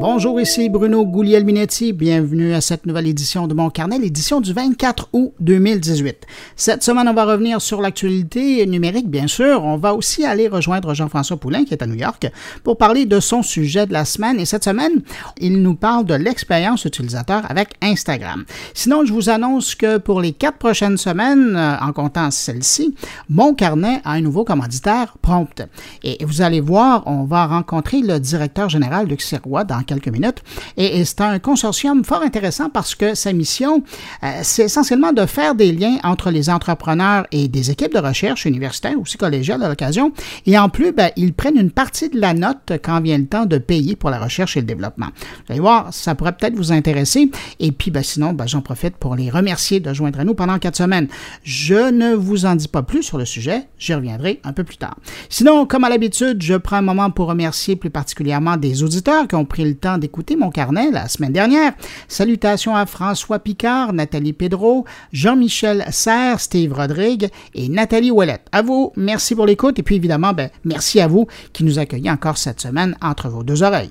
Bonjour, ici Bruno Guglielminetti. Bienvenue à cette nouvelle édition de Mon Carnet, l'édition du 24 août 2018. Cette semaine, on va revenir sur l'actualité numérique, bien sûr. On va aussi aller rejoindre Jean-François Poulain, qui est à New York, pour parler de son sujet de la semaine. Et cette semaine, il nous parle de l'expérience utilisateur avec Instagram. Sinon, je vous annonce que pour les quatre prochaines semaines, euh, en comptant celle-ci, Mon Carnet a un nouveau commanditaire prompt. Et vous allez voir, on va rencontrer le directeur général Luc Sirois dans quelques minutes. Et, c'est un consortium fort intéressant parce que sa mission, euh, c'est essentiellement de faire des liens entre les entrepreneurs et des équipes de recherche universitaires, aussi collégiales à l'occasion. Et en plus, ben, ils prennent une partie de la note quand vient le temps de payer pour la recherche et le développement. Vous allez voir, ça pourrait peut-être vous intéresser. Et puis, ben, sinon, ben, j'en profite pour les remercier de joindre à nous pendant quatre semaines. Je ne vous en dis pas plus sur le sujet. J'y reviendrai un peu plus tard. Sinon, comme à l'habitude, je prends un moment pour remercier plus particulièrement des auditeurs qui ont pris le temps d'écouter mon carnet la semaine dernière. Salutations à François Picard, Nathalie Pedro, Jean-Michel Serre, Steve Rodrigue et Nathalie Ouellette. À vous, merci pour l'écoute et puis évidemment, ben, merci à vous qui nous accueillez encore cette semaine entre vos deux oreilles.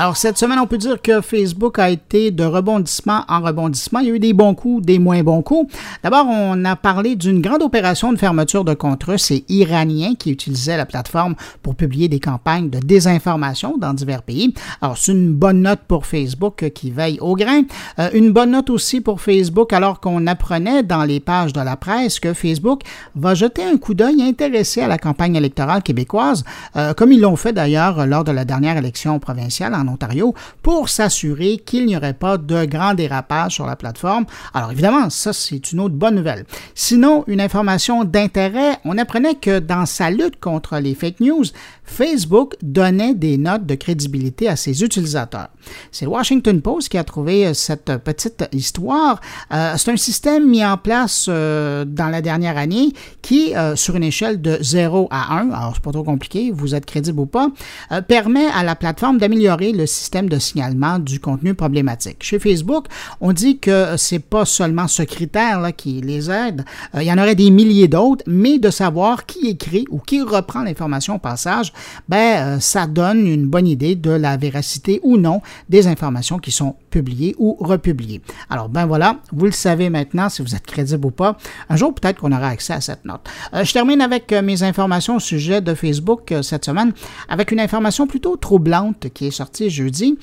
Alors, cette semaine, on peut dire que Facebook a été de rebondissement en rebondissement. Il y a eu des bons coups, des moins bons coups. D'abord, on a parlé d'une grande opération de fermeture de russes et iraniens qui utilisaient la plateforme pour publier des campagnes de désinformation dans divers pays. Alors, c'est une bonne note pour Facebook qui veille au grain. Euh, une bonne note aussi pour Facebook alors qu'on apprenait dans les pages de la presse que Facebook va jeter un coup d'œil intéressé à la campagne électorale québécoise, euh, comme ils l'ont fait d'ailleurs lors de la dernière élection provinciale en Ontario pour s'assurer qu'il n'y aurait pas de grand dérapage sur la plateforme. Alors évidemment, ça c'est une autre bonne nouvelle. Sinon, une information d'intérêt, on apprenait que dans sa lutte contre les fake news, Facebook donnait des notes de crédibilité à ses utilisateurs. C'est Washington Post qui a trouvé euh, cette petite histoire. Euh, c'est un système mis en place euh, dans la dernière année qui, sur une échelle de 0 à 1, alors c'est pas trop compliqué, vous êtes crédible ou pas, permet à la plateforme d'améliorer le système de signalement du contenu problématique. Chez Facebook, on dit que c'est pas seulement ce critère-là qui les aide, il y en aurait des milliers d'autres, mais de savoir qui écrit ou qui reprend l'information au passage, ben, euh, ça donne une bonne idée de la véracité ou non des informations qui sont publiées ou republiées. Alors, ben voilà, vous le savez maintenant si vous êtes crédible ou pas. Un jour, peut-être qu'on aura accès à cette note. Euh, je termine avec euh, mes informations au sujet de Facebook cette semaine avec une information plutôt troublante qui est sortie jeudi.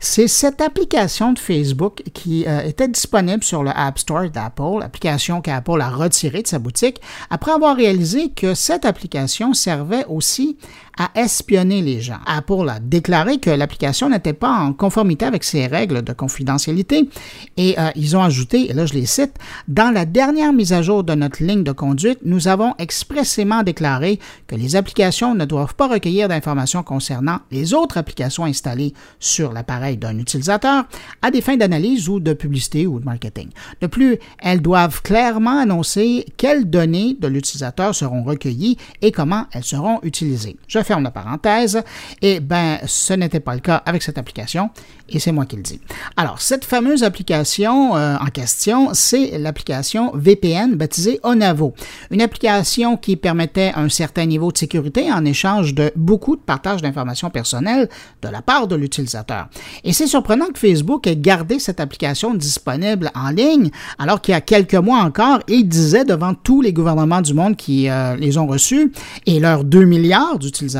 C'est cette application de Facebook qui était disponible sur le App Store d'Apple, application qu'Apple a retirée de sa boutique, après avoir réalisé que cette application servait aussi à espionner les gens. Apple a déclaré que l'application n'était pas en conformité avec ses règles de confidentialité et euh, ils ont ajouté, et là je les cite, dans la dernière mise à jour de notre ligne de conduite, nous avons expressément déclaré que les applications ne doivent pas recueillir d'informations concernant les autres applications installées sur l'appareil d'un utilisateur à des fins d'analyse ou de publicité ou de marketing. De plus, elles doivent clairement annoncer quelles données de l'utilisateur seront recueillies et comment elles seront utilisées. Ferme la parenthèse. Et ben, ce n'était pas le cas avec cette application et c'est moi qui le dis. Alors, cette fameuse application euh, en question, c'est l'application VPN baptisée Onavo. Une application qui permettait un certain niveau de sécurité en échange de beaucoup de partage d'informations personnelles de la part de l'utilisateur. Et c'est surprenant que Facebook ait gardé cette application disponible en ligne alors qu'il y a quelques mois encore, il disait devant tous les gouvernements du monde qui euh, les ont reçus et leurs 2 milliards d'utilisateurs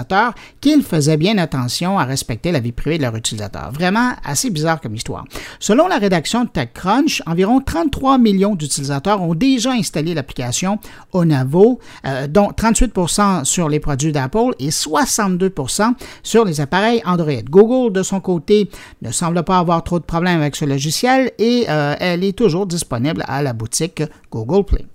qu'ils faisaient bien attention à respecter la vie privée de leurs utilisateurs. Vraiment, assez bizarre comme histoire. Selon la rédaction de TechCrunch, environ 33 millions d'utilisateurs ont déjà installé l'application Onavo, euh, dont 38% sur les produits d'Apple et 62% sur les appareils Android. Google, de son côté, ne semble pas avoir trop de problèmes avec ce logiciel et euh, elle est toujours disponible à la boutique Google Play.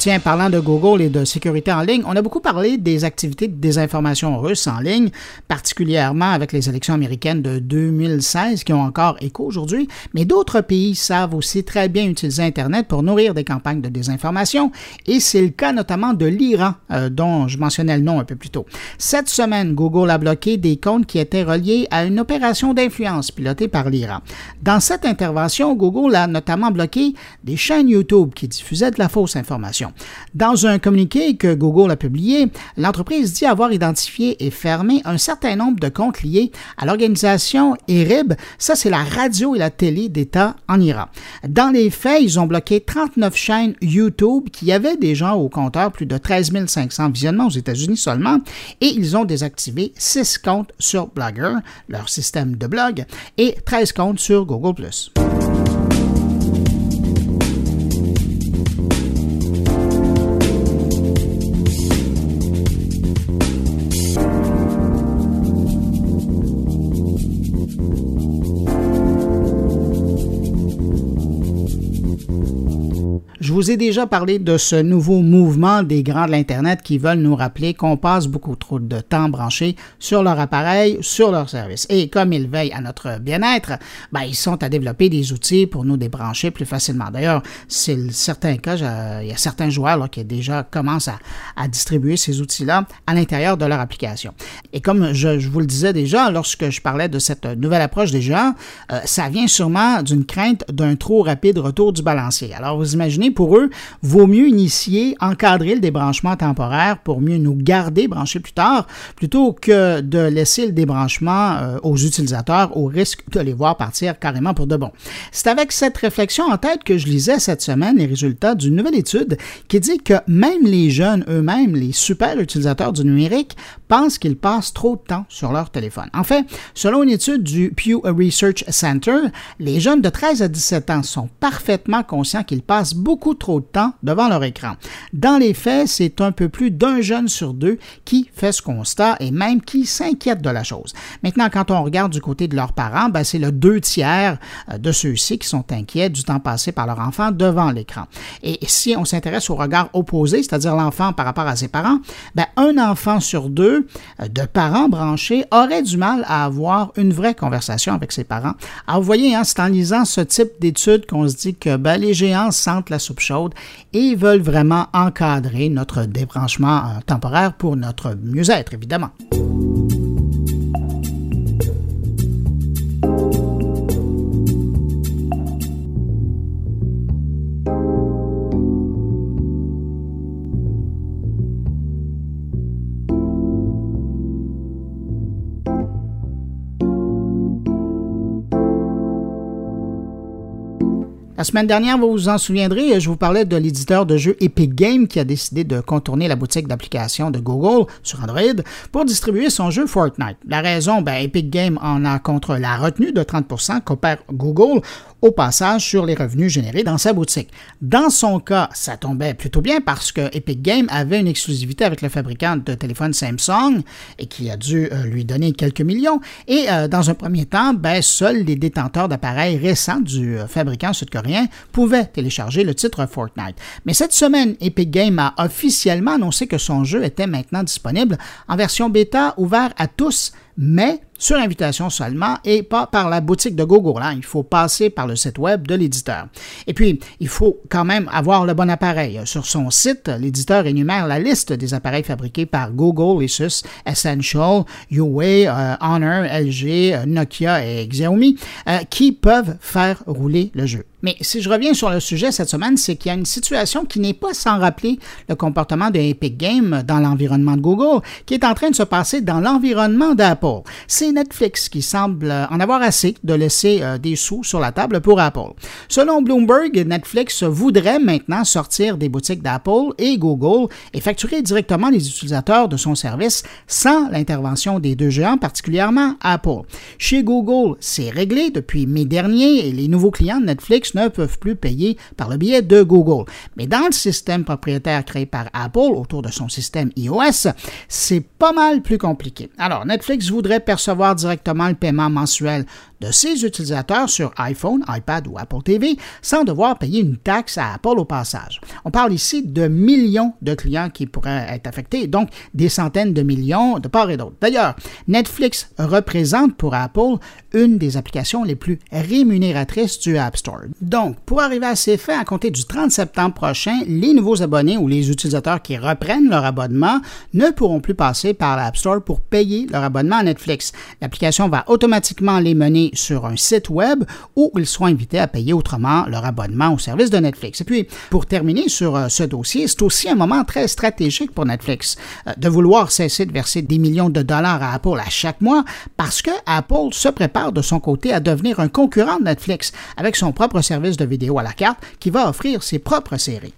Tiens, parlant de Google et de sécurité en ligne, on a beaucoup parlé des activités de désinformation russes en ligne, particulièrement avec les élections américaines de 2016 qui ont encore écho aujourd'hui, mais d'autres pays savent aussi très bien utiliser Internet pour nourrir des campagnes de désinformation, et c'est le cas notamment de l'Iran, euh, dont je mentionnais le nom un peu plus tôt. Cette semaine, Google a bloqué des comptes qui étaient reliés à une opération d'influence pilotée par l'Iran. Dans cette intervention, Google a notamment bloqué des chaînes YouTube qui diffusaient de la fausse information. Dans un communiqué que Google a publié, l'entreprise dit avoir identifié et fermé un certain nombre de comptes liés à l'organisation ERIB, ça c'est la radio et la télé d'État en Iran. Dans les faits, ils ont bloqué 39 chaînes YouTube qui avaient déjà au compteur plus de 13 500 visionnements aux États-Unis seulement, et ils ont désactivé 6 comptes sur Blogger, leur système de blog, et 13 comptes sur Google ⁇ Je vous ai déjà parlé de ce nouveau mouvement des grands de l'Internet qui veulent nous rappeler qu'on passe beaucoup trop de temps branché sur leur appareil, sur leur service. Et comme ils veillent à notre bien-être, ben, ils sont à développer des outils pour nous débrancher plus facilement. D'ailleurs, c'est certains cas, il y a certains joueurs qui déjà commencent à, distribuer ces outils-là à l'intérieur de leur application. Et comme je, vous le disais déjà, lorsque je parlais de cette nouvelle approche des gens, euh, ça vient sûrement d'une crainte d'un trop rapide retour du balancier. Alors, vous imaginez, pour eux, vaut mieux initier, encadrer le débranchement temporaire pour mieux nous garder branchés plus tard, plutôt que de laisser le débranchement euh, aux utilisateurs au risque de les voir partir carrément pour de bon. C'est avec cette réflexion en tête que je lisais cette semaine les résultats d'une nouvelle étude qui dit que même les jeunes eux-mêmes, les super utilisateurs du numérique, pensent qu'ils passent trop de temps sur leur téléphone. En fait, selon une étude du Pew Research Center, les jeunes de 13 à 17 ans sont parfaitement conscients qu'ils passent beaucoup trop de temps devant leur écran. Dans les faits, c'est un peu plus d'un jeune sur deux qui fait ce constat et même qui s'inquiète de la chose. Maintenant, quand on regarde du côté de leurs parents, ben, c'est le deux tiers euh, de ceux-ci qui sont inquiets du temps passé par leur enfant devant l'écran. Et si on s'intéresse au regard opposé, c'est-à-dire l'enfant par rapport à ses parents, ben, un enfant sur deux euh, de parents branchés aurait du mal à avoir une vraie conversation avec ses parents. Alors, vous voyez, hein, c'est en lisant ce type d'études qu'on se dit que ben, les géants sentent la chaude et veulent vraiment encadrer notre débranchement euh, temporaire pour notre mieux-être, évidemment. La semaine dernière, vous vous en souviendrez, je vous parlais de l'éditeur de jeux Epic Games qui a décidé de contourner la boutique d'applications de Google sur Android pour distribuer son jeu Fortnite. La raison, ben, Epic Games en a contre la retenue de 30% qu'opère Google au passage sur les revenus générés dans sa boutique. Dans son cas, ça tombait plutôt bien parce que Epic Games avait une exclusivité avec le fabricant de téléphone Samsung et qui a dû euh, lui donner quelques millions. Et euh, dans un premier temps, ben, seuls les détenteurs d'appareils récents du euh, fabricant sud-coréen pouvaient télécharger le titre Fortnite. Mais cette semaine, Epic Games a officiellement annoncé que son jeu était maintenant disponible en version bêta ouvert à tous, mais sur invitation seulement et pas par la boutique de Google. Hein. Il faut passer par le site web de l'éditeur. Et puis, il faut quand même avoir le bon appareil. Sur son site, l'éditeur énumère la liste des appareils fabriqués par Google, Asus, Essential, Huawei, euh, Honor, LG, euh, Nokia et Xiaomi euh, qui peuvent faire rouler le jeu. Mais si je reviens sur le sujet cette semaine, c'est qu'il y a une situation qui n'est pas sans rappeler le comportement de Epic Games dans l'environnement de Google, qui est en train de se passer dans l'environnement d'Apple. C'est Netflix qui semble en avoir assez de laisser euh, des sous sur la table pour Apple. Selon Bloomberg, Netflix voudrait maintenant sortir des boutiques d'Apple et Google et facturer directement les utilisateurs de son service sans l'intervention des deux géants, particulièrement Apple. Chez Google, c'est réglé depuis mai dernier et les nouveaux clients de Netflix Netflix ne peuvent plus payer par le biais de Google. Mais dans le système propriétaire créé par Apple autour de son système iOS, c'est pas mal plus compliqué. Alors, Netflix voudrait percevoir directement le paiement mensuel de ses utilisateurs sur iPhone, iPad ou Apple TV sans devoir payer une taxe à Apple au passage. On parle ici de millions de clients qui pourraient être affectés, donc des centaines de millions de part et d'autre. D'ailleurs, Netflix représente pour Apple une des applications les plus rémunératrices du App Store. Donc, pour arriver à ces faits, à compter du 30 septembre prochain, les nouveaux abonnés ou les utilisateurs qui reprennent leur abonnement ne pourront plus passer par l'App Store pour payer leur abonnement à Netflix. L'application va automatiquement les mener sur un site web où ils seront invités à payer autrement leur abonnement au service de Netflix. Et puis, pour terminer sur euh, ce dossier, c'est aussi un moment très stratégique pour Netflix euh, de vouloir cesser de verser des millions de dollars à Apple à chaque mois parce que Apple se prépare de son côté à devenir un concurrent de Netflix avec son propre service de vidéo à la carte qui va offrir ses propres séries.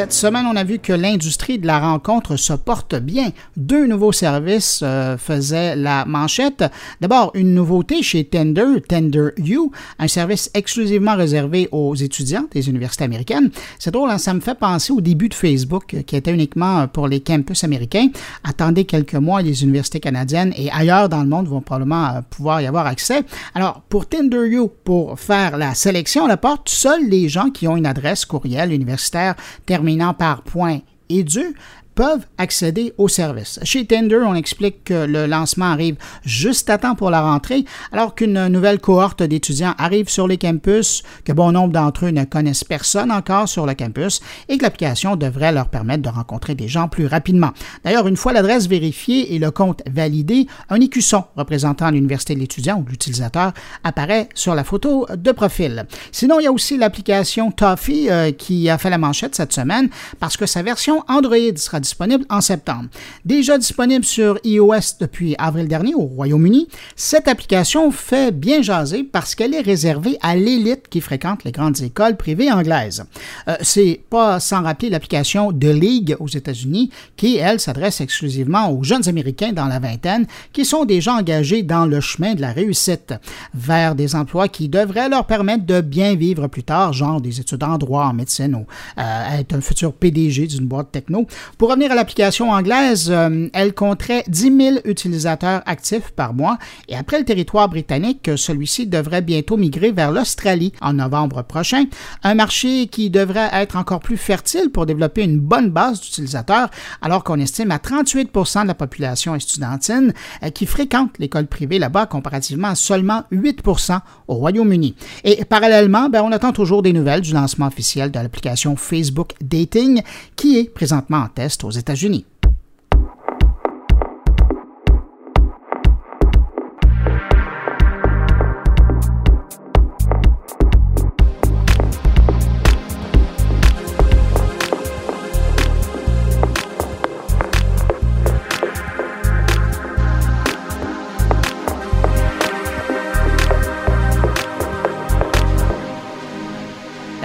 Cette semaine, on a vu que l'industrie de la rencontre se porte bien. Deux nouveaux services euh, faisaient la manchette. D'abord, une nouveauté chez Tender, Tender You, un service exclusivement réservé aux étudiants des universités américaines. C'est drôle, hein, ça me fait penser au début de Facebook, qui était uniquement pour les campus américains. Attendez quelques mois, les universités canadiennes et ailleurs dans le monde vont probablement euh, pouvoir y avoir accès. Alors, pour Tender You, pour faire la sélection à la porte, seuls les gens qui ont une adresse courriel universitaire terminant par point. Édu peuvent accéder au service. Chez Tinder, on explique que le lancement arrive juste à temps pour la rentrée, alors qu'une nouvelle cohorte d'étudiants arrive sur les campus, que bon nombre d'entre eux ne connaissent personne encore sur le campus et que l'application devrait leur permettre de rencontrer des gens plus rapidement. D'ailleurs, une fois l'adresse vérifiée et le compte validé, un écusson représentant l'université de l'étudiant ou l'utilisateur apparaît sur la photo de profil. Sinon, il y a aussi l'application Toffee euh, qui a fait la manchette cette semaine parce que sa version Android sera disponible disponible en septembre. Déjà disponible sur iOS depuis avril dernier au Royaume-Uni, cette application fait bien jaser parce qu'elle est réservée à l'élite qui fréquente les grandes écoles privées anglaises. Euh, c'est pas sans rappeler l'application The League aux États-Unis qui, elle, s'adresse exclusivement aux jeunes Américains dans la vingtaine qui sont déjà engagés dans le chemin de la réussite vers des emplois qui devraient leur permettre de bien vivre plus tard, genre des études en droit, en médecine ou euh, être un futur PDG d'une boîte techno. Pour à l'application anglaise, euh, elle compterait 10 000 utilisateurs actifs par mois et après le territoire britannique, celui-ci devrait bientôt migrer vers l'Australie en novembre prochain, un marché qui devrait être encore plus fertile pour développer une bonne base d'utilisateurs alors qu'on estime à 38% de la population estudiantine euh, qui fréquente l'école privée là-bas comparativement à seulement 8 au Royaume-Uni. Et parallèlement, ben, on attend toujours des nouvelles du lancement officiel de l'application Facebook Dating qui est présentement en test aux États-Unis.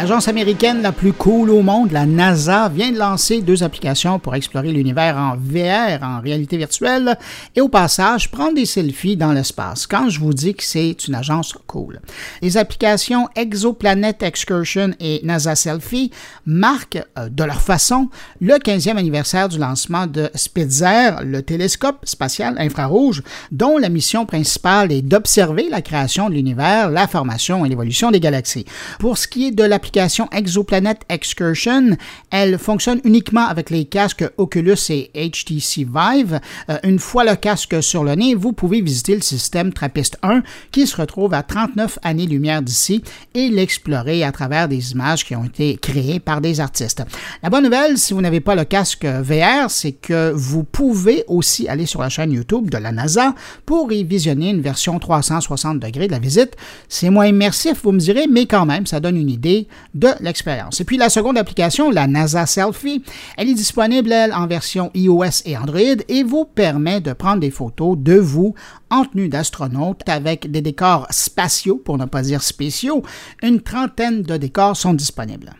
L'agence américaine la plus cool au monde, la NASA, vient de lancer deux applications pour explorer l'univers en VR, en réalité virtuelle, et au passage, prendre des selfies dans l'espace. Quand je vous dis que c'est une agence cool. Les applications Exoplanet Excursion et NASA Selfie marquent euh, de leur façon le 15e anniversaire du lancement de Spitzer, le télescope spatial infrarouge, dont la mission principale est d'observer la création de l'univers, la formation et l'évolution des galaxies. Pour ce qui est de l'application Exoplanet Excursion. Elle fonctionne uniquement avec les casques Oculus et HTC Vive. Euh, une fois le casque sur le nez, vous pouvez visiter le système Trappist 1 qui se retrouve à 39 années-lumière d'ici et l'explorer à travers des images qui ont été créées par des artistes. La bonne nouvelle, si vous n'avez pas le casque VR, c'est que vous pouvez aussi aller sur la chaîne YouTube de la NASA pour y visionner une version 360 degrés de la visite. C'est moins immersif, vous me direz, mais quand même, ça donne une idée de l'expérience. Et puis la seconde application, la NASA Selfie, elle est disponible elle, en version iOS et Android et vous permet de prendre des photos de vous en tenue d'astronaute avec des décors spatiaux, pour ne pas dire spéciaux. Une trentaine de décors sont disponibles.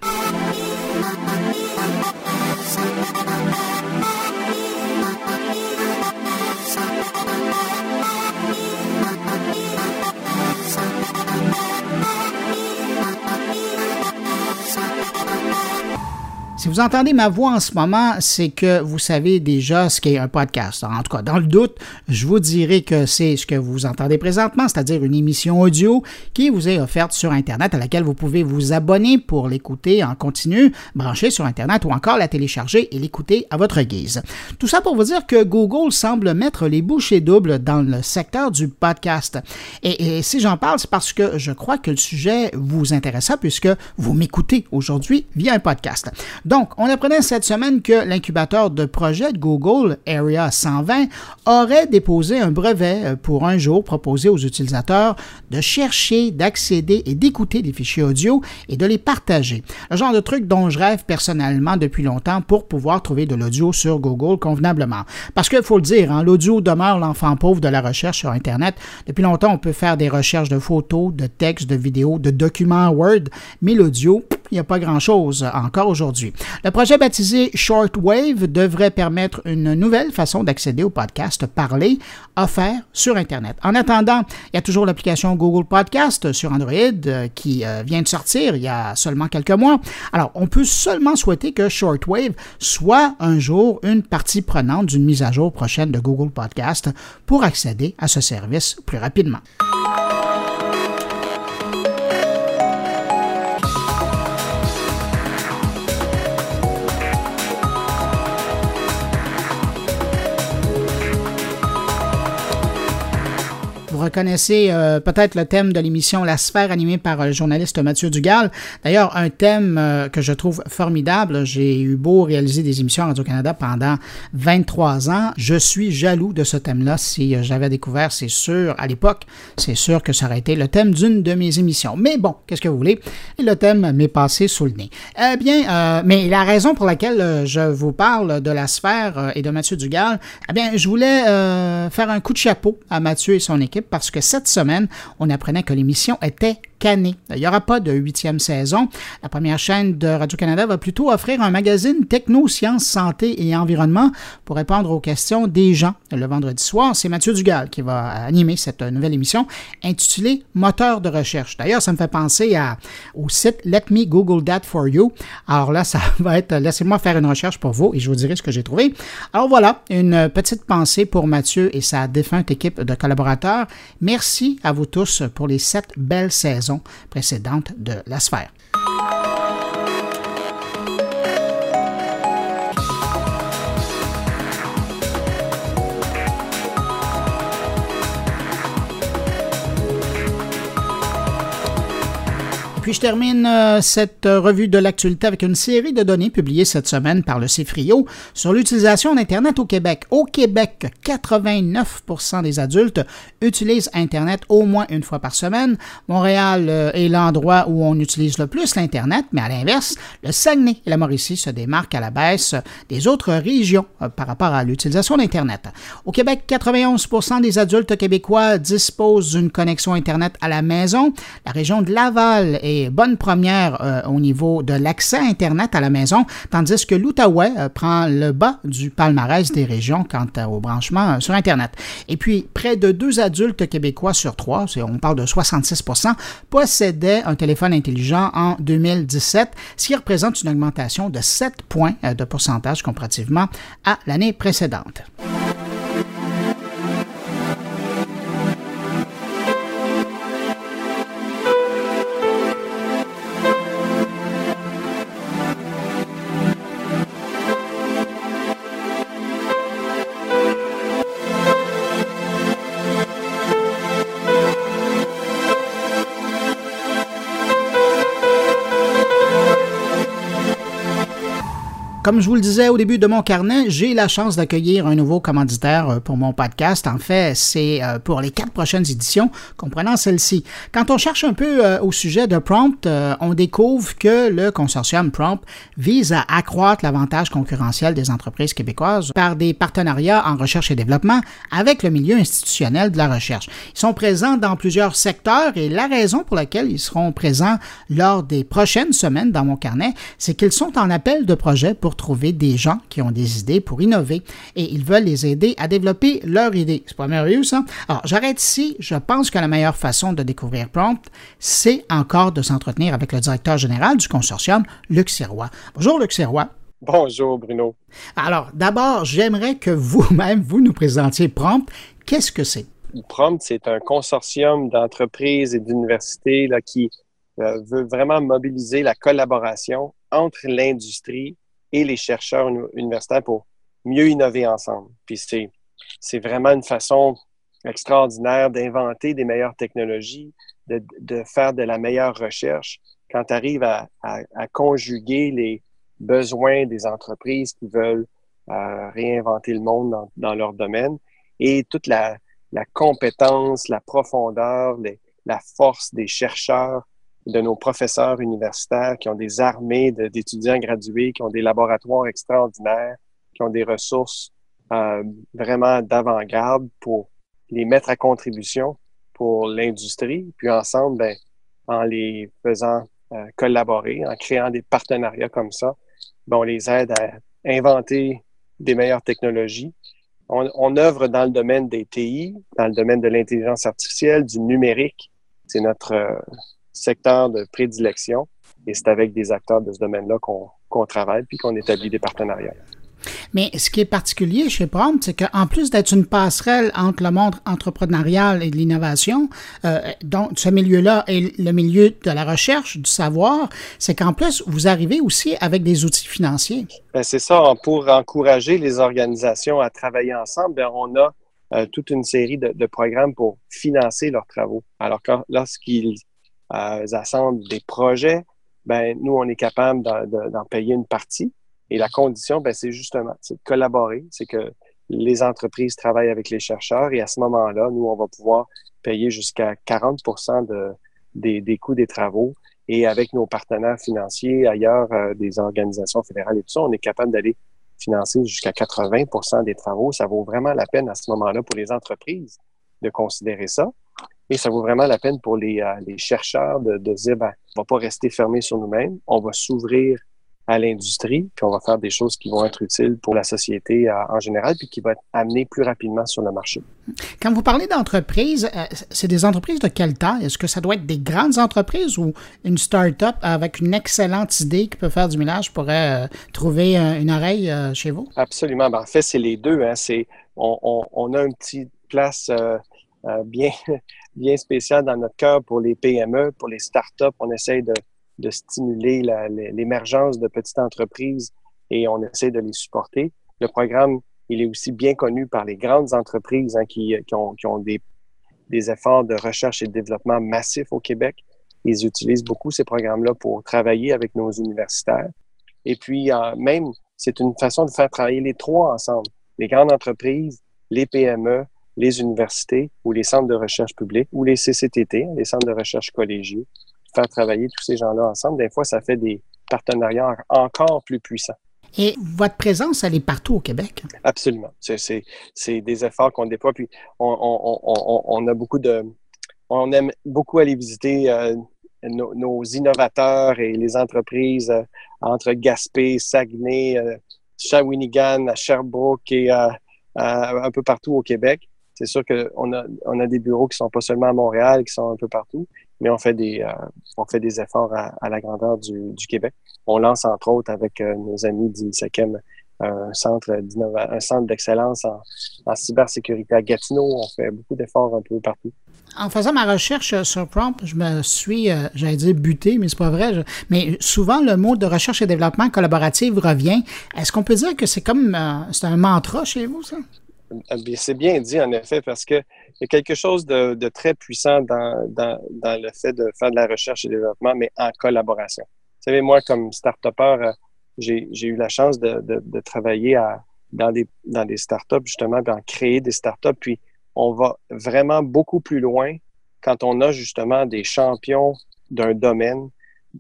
Si vous entendez ma voix en ce moment, c'est que vous savez déjà ce qu'est un podcast. En tout cas, dans le doute, je vous dirai que c'est ce que vous entendez présentement, c'est-à-dire une émission audio qui vous est offerte sur Internet à laquelle vous pouvez vous abonner pour l'écouter en continu, brancher sur Internet ou encore la télécharger et l'écouter à votre guise. Tout ça pour vous dire que Google semble mettre les bouchées doubles dans le secteur du podcast. Et, si j'en parle, c'est parce que je crois que le sujet vous intéressa puisque vous m'écoutez aujourd'hui via un podcast. On apprenait cette semaine que l'incubateur de projet de Google, Area 120, aurait déposé un brevet euh, pour un jour proposer aux utilisateurs de chercher, d'accéder et d'écouter des fichiers audio et de les partager. Le genre de truc dont je rêve personnellement depuis longtemps pour pouvoir trouver de l'audio sur Google convenablement. Parce qu'il faut le dire, hein, l'audio demeure l'enfant pauvre de la recherche sur Internet. Depuis longtemps, on peut faire des recherches de photos, de textes, de vidéos, de documents Word, mais l'audio, il n'y a pas grand-chose encore aujourd'hui. Le projet baptisé Shortwave devrait permettre une nouvelle façon d'accéder au podcast parlé offert sur Internet. En attendant, il y a toujours l'application Google Podcast sur Android euh, qui euh, vient de sortir il y a seulement quelques mois. Alors, on peut seulement souhaiter que Shortwave soit un jour une partie prenante d'une mise à jour prochaine de Google Podcast pour accéder à ce service plus rapidement. Reconnaissez euh, peut-être le thème de l'émission La sphère animée par le journaliste Mathieu Dugal. D'ailleurs, un thème euh, que je trouve formidable. J'ai eu beau réaliser des émissions Radio-Canada pendant 23 ans. Je suis jaloux de ce thème-là. Si euh, j'avais découvert, c'est sûr, à l'époque, c'est sûr que ça aurait été le thème d'une de mes émissions. Mais bon, qu'est-ce que vous voulez? le thème m'est passé sous le nez. Eh bien, mais la raison pour laquelle je vous parle de la sphère et de Mathieu Dugal, eh bien, je voulais faire un coup de chapeau à Mathieu et son équipe parce que cette semaine, on apprenait que l'émission était il n'y aura pas de huitième saison. La première chaîne de Radio-Canada va plutôt offrir un magazine techno, sciences, santé et environnement pour répondre aux questions des gens. Le vendredi soir, c'est Mathieu Dugal qui va animer cette nouvelle émission intitulée Moteur de recherche. D'ailleurs, ça me fait penser au site Let Me Google That For You. Alors là, ça va être laissez-moi faire une recherche pour vous et je vous dirai ce que j'ai trouvé. Alors voilà, une petite pensée pour Mathieu et sa défunte équipe de collaborateurs. Merci à vous tous pour les sept belles saisons précédente de la sphère. Puis je termine euh, cette euh, revue de l'actualité avec une série de données publiées cette semaine par le CIFRIO sur l'utilisation d'Internet au Québec. Au Québec, 89% des adultes utilisent Internet au moins une fois par semaine. Montréal euh, est l'endroit où on utilise le plus l'Internet, mais à l'inverse, le Saguenay et la Mauricie se démarquent à la baisse des autres régions par rapport à l'utilisation d'Internet. Au Québec, 91% des adultes québécois disposent d'une connexion Internet à la maison. La région de Laval est bonne première euh, au niveau de l'accès Internet à la maison, tandis que l'Outaouais euh, prend le bas du palmarès des régions quant au branchement euh, sur Internet. Et puis, près de deux adultes québécois sur trois, on parle de 66% possédaient un téléphone intelligent en 2017, ce qui représente une augmentation de 7 points de pourcentage comparativement à l'année précédente. Comme je vous le disais au début de mon carnet, j'ai la chance d'accueillir un nouveau commanditaire euh, pour mon podcast. En fait, c'est euh, pour les quatre prochaines éditions, comprenant celle-ci. Quand on cherche un peu euh, au sujet de Prompt, on découvre que le consortium Prompt vise à accroître l'avantage concurrentiel des entreprises québécoises par des partenariats en recherche et développement avec le milieu institutionnel de la recherche. Ils sont présents dans plusieurs secteurs et la raison pour laquelle ils seront présents lors des prochaines semaines dans mon carnet, c'est qu'ils sont en appel de projet pour trouver des gens qui ont des idées pour innover et ils veulent les aider à développer leurs idées. C'est pas merveilleux ça? Alors, j'arrête ici. Je pense que la meilleure façon de découvrir Prompt, c'est encore de s'entretenir avec le directeur général du consortium, Luc Sirois. Bonjour, Luc Sirois. Bonjour, Bruno. Alors, d'abord, j'aimerais que vous-même, vous nous présentiez Prompt. Qu'est-ce que c'est? Prompt, c'est un consortium d'entreprises et d'universités qui euh, veut vraiment mobiliser la collaboration entre l'industrie et les chercheurs universitaires pour mieux innover ensemble. Puis c'est, vraiment une façon extraordinaire d'inventer des meilleures technologies, de, de, faire de la meilleure recherche quand tu arrives à, à, à, conjuguer les besoins des entreprises qui veulent euh, réinventer le monde dans, dans, leur domaine et toute la, la compétence, la profondeur, les, la force des chercheurs de nos professeurs universitaires qui ont des armées d'étudiants gradués, qui ont des laboratoires extraordinaires, qui ont des ressources euh, vraiment d'avant-garde pour les mettre à contribution pour l'industrie. Puis ensemble, ben, en les faisant euh, collaborer, en créant des partenariats comme ça, ben, on les aide à inventer des meilleures technologies. On, on œuvre dans le domaine des TI, dans le domaine de l'intelligence artificielle, du numérique. C'est notre, euh, secteur de prédilection. Et c'est avec des acteurs de ce domaine-là qu'on travaille puis qu'on établit des partenariats. Mais ce qui est particulier chez Prompt, c'est qu'en plus d'être une passerelle entre le monde entrepreneurial et de l'innovation, euh, donc ce milieu-là est le milieu de la recherche, du savoir, c'est qu'en plus, vous arrivez aussi avec des outils financiers. Ben, c'est ça, pour encourager les organisations à travailler ensemble, bien, on a euh, toute une série de, de, programmes pour financer leurs travaux. Alors, lorsqu'ils assemblent des projets, ben nous, on est capable d'en payer une partie. Et la condition, ben, c'est justement de collaborer, c'est que les entreprises travaillent avec les chercheurs et à ce moment-là, nous, on va pouvoir payer jusqu'à 40 de, des, des coûts des travaux. Et avec nos partenaires financiers ailleurs, euh, des organisations fédérales et tout ça, on est capable d'aller financer jusqu'à 80 des travaux. Ça vaut vraiment la peine à ce moment-là pour les entreprises de considérer ça. Et ça vaut vraiment la peine pour les, euh, les chercheurs de, de dire, ben, on va pas rester fermé sur nous-mêmes, on va s'ouvrir à l'industrie, puis on va faire des choses qui vont être utiles pour la société euh, en général, puis qui vont être amenées plus rapidement sur le marché. Quand vous parlez d'entreprises, euh, c'est des entreprises de quelle taille? Est-ce que ça doit être des grandes entreprises ou une start-up avec une excellente idée qui peut faire du ménage pourrait trouver une oreille chez vous? Absolument. Ben, en fait, c'est les deux. Hein. C'est, on, on, on, a une petite place euh, bien, bien spécial dans notre cœur pour les PME, pour les startups. On essaie de, de stimuler l'émergence de petites entreprises et on essaie de les supporter. Le programme, il est aussi bien connu par les grandes entreprises hein, qui, qui, ont, qui ont des, des efforts de recherche et de développement massifs au Québec. Ils utilisent beaucoup ces programmes-là pour travailler avec nos universitaires. Et puis, euh, même, c'est une façon de faire travailler les trois ensemble. Les grandes entreprises, les PME les universités ou les centres de recherche publics ou les CCTT, les centres de recherche collégiaux, faire travailler tous ces gens-là ensemble. Des fois, ça fait des partenariats encore plus puissants. Et votre présence, elle est partout au Québec? Absolument. C'est des efforts qu'on déploie. Puis on, on, on, on, a beaucoup de. On aime beaucoup aller visiter euh, nos, nos, innovateurs et les entreprises euh, entre Gaspé, Saguenay, euh, Shawinigan, Sherbrooke et un peu partout au Québec. C'est sûr qu'on a, on a des bureaux qui sont pas seulement à Montréal, qui sont un peu partout, mais on fait des, euh, on fait des efforts à, la grandeur du, du, Québec. On lance entre autres avec euh, nos amis d'INSECEM un centre un centre d'excellence en, en, cybersécurité à Gatineau. On fait beaucoup d'efforts un peu partout. En faisant ma recherche sur Prompt, je me suis, euh, j'allais dire buté, mais c'est pas vrai. mais souvent le mot de recherche et développement collaboratif revient. Est-ce qu'on peut dire que c'est comme c'est un mantra chez vous ça? Ah, c'est bien dit, en effet, parce qu'il y a quelque chose de, de très puissant dans, dans, dans, le fait de faire de la recherche et développement, mais en collaboration. Vous savez, moi, comme start-upper, euh, j'ai eu la chance de, de, travailler à, dans, des, dans des startups, justement, d'en créer des startups. Puis, on va vraiment beaucoup plus loin quand on a justement des champions d'un domaine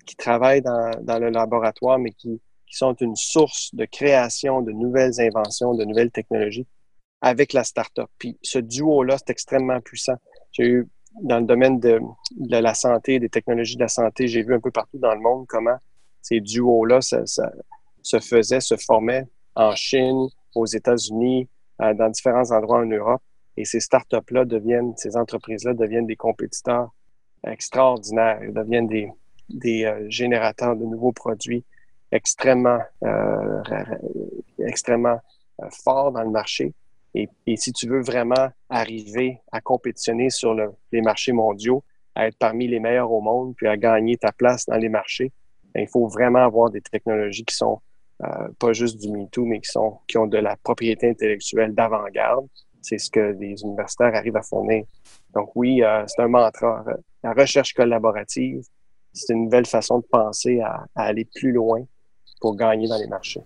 qui travaillent dans, dans, le laboratoire, mais qui, qui sont une source de création de nouvelles inventions, de nouvelles technologies avec la startup. Puis ce duo-là, c'est extrêmement puissant. J'ai eu dans le domaine de, la santé, des technologies de la santé, j'ai vu un peu partout dans le monde comment ces duos-là se faisaient, se formaient en Chine, aux États-Unis, euh, dans différents endroits en Europe. Et ces startups-là deviennent, ces entreprises-là deviennent des compétiteurs extraordinaires, ils deviennent des, euh, générateurs de nouveaux produits extrêmement, euh, extrêmement forts dans le marché. Et, et, si tu veux vraiment arriver à compétitionner sur le, les marchés mondiaux, à être parmi les meilleurs au monde, puis à gagner ta place dans les marchés, ben, il faut vraiment avoir des technologies qui sont euh, pas juste du MeToo, mais qui, sont, qui ont de la propriété intellectuelle d'avant-garde. C'est ce que les universitaires arrivent à fournir. Donc oui, euh, c'est un mantra. La recherche collaborative, c'est une nouvelle façon de penser à, à aller plus loin pour gagner dans les marchés.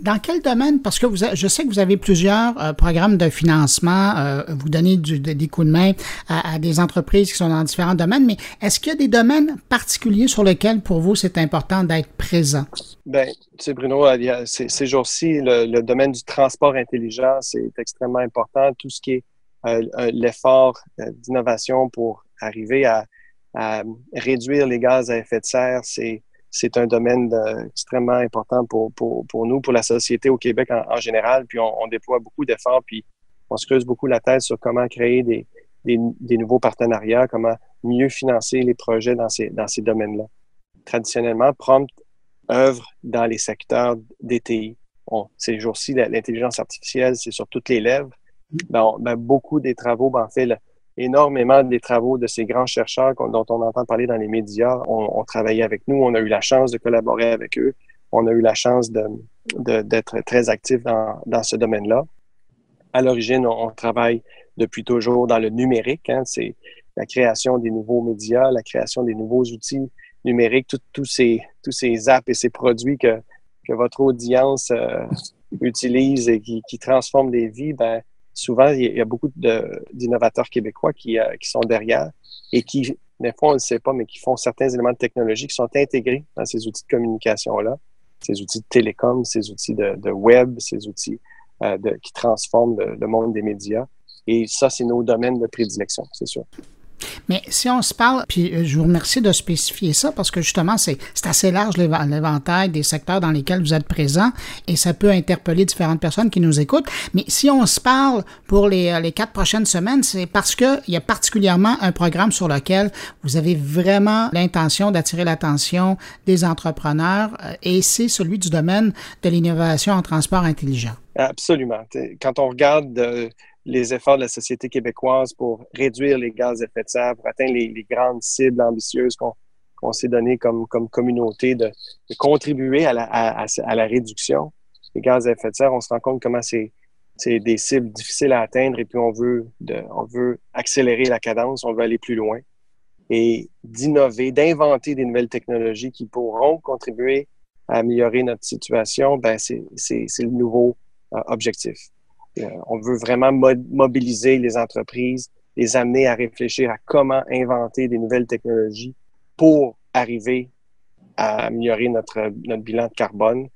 Dans quel domaine? Parce que vous, je sais que vous avez plusieurs euh, programmes de financement, euh, vous donnez du, des coups de main à, des entreprises qui sont dans différents domaines, mais est-ce qu'il y a des domaines particuliers sur lesquels pour vous c'est important d'être présent? Bien, tu sais, Bruno, ces, jours-ci, le, domaine du transport intelligent, c'est extrêmement important. Tout ce qui est euh, l'effort d'innovation pour arriver à, à réduire les gaz à effet de serre, c'est c'est un domaine extrêmement important pour, nous, pour la société au Québec en, général. Puis on, déploie beaucoup d'efforts, puis on se creuse beaucoup la tête sur comment créer des, des, des, nouveaux partenariats, comment mieux financer les projets dans ces, domaines-là. Traditionnellement, Prompt œuvre dans les secteurs DTI. Bon, ces jours-ci, l'intelligence artificielle, c'est sur toutes les lèvres. Ben, ben, beaucoup des travaux, ben, en fait, énormément des travaux de ces grands chercheurs dont on entend parler dans les médias ont, travaillé avec nous. On a eu la chance de collaborer avec eux. On a eu la chance d'être très actifs dans, ce domaine-là. À l'origine, on, travaille depuis toujours dans le numérique. Hein, C'est la création des nouveaux médias, la création des nouveaux outils numériques, tous ces, apps et ces produits que, votre audience euh, utilise et qui, qui transforment des vies. Ben, souvent, il y a beaucoup d'innovateurs québécois qui, euh, qui, sont derrière et qui, des fois, on ne le sait pas, mais qui font certains éléments de technologie qui sont intégrés dans ces outils de communication-là, ces outils de télécom, ces outils de, web, ces outils euh, de, qui transforment le, monde des médias. Et ça, c'est nos domaines de prédilection, c'est sûr. Mais si on se parle, puis euh, je vous remercie de spécifier ça parce que justement, c'est assez large l'éventail des secteurs dans lesquels vous êtes présent et ça peut interpeller différentes personnes qui nous écoutent. Mais si on se parle pour les, euh, les quatre prochaines semaines, c'est parce qu'il y a particulièrement un programme sur lequel vous avez vraiment l'intention d'attirer l'attention des entrepreneurs euh, et c'est celui du domaine de l'innovation en transport intelligent. Absolument. Quand on regarde les efforts de la société québécoise pour réduire les gaz à effet de serre, pour atteindre les, grandes cibles ambitieuses qu'on s'est données comme, communauté, de, contribuer à la, réduction des gaz à effet de serre, on se rend compte comment c'est des cibles difficiles à atteindre et puis on veut, de, on veut accélérer la cadence, on veut aller plus loin et d'innover, d'inventer des nouvelles technologies qui pourront contribuer à améliorer notre situation, ben c'est le nouveau euh, objectif. Euh, on veut vraiment mobiliser les entreprises, les amener à réfléchir à comment inventer des nouvelles technologies pour arriver à améliorer notre, notre bilan de carbone.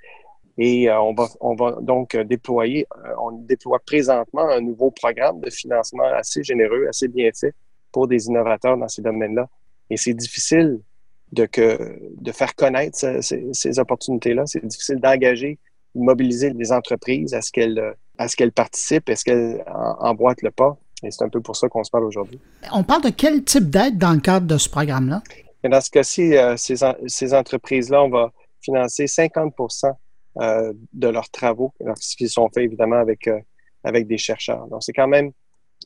Et euh, on, va, on va donc déployer, euh, on déploie présentement un nouveau programme de financement assez généreux, assez bien fait pour des innovateurs dans ces domaines-là. Et c'est difficile de, que, de faire connaître ces, ces opportunités-là. C'est difficile d'engager, de mobiliser les entreprises à ce qu'elles est-ce qu'elle participe? Est-ce qu'elle emboîte le pas? Et c'est un peu pour ça qu'on se parle aujourd'hui. On parle de quel type d'aide dans le cadre de ce programme-là? Dans ce cas-ci, euh, ces, entreprises-là, on va financer 50% euh, de leurs travaux, qui sont faits évidemment avec, euh, avec des chercheurs. Donc, c'est quand même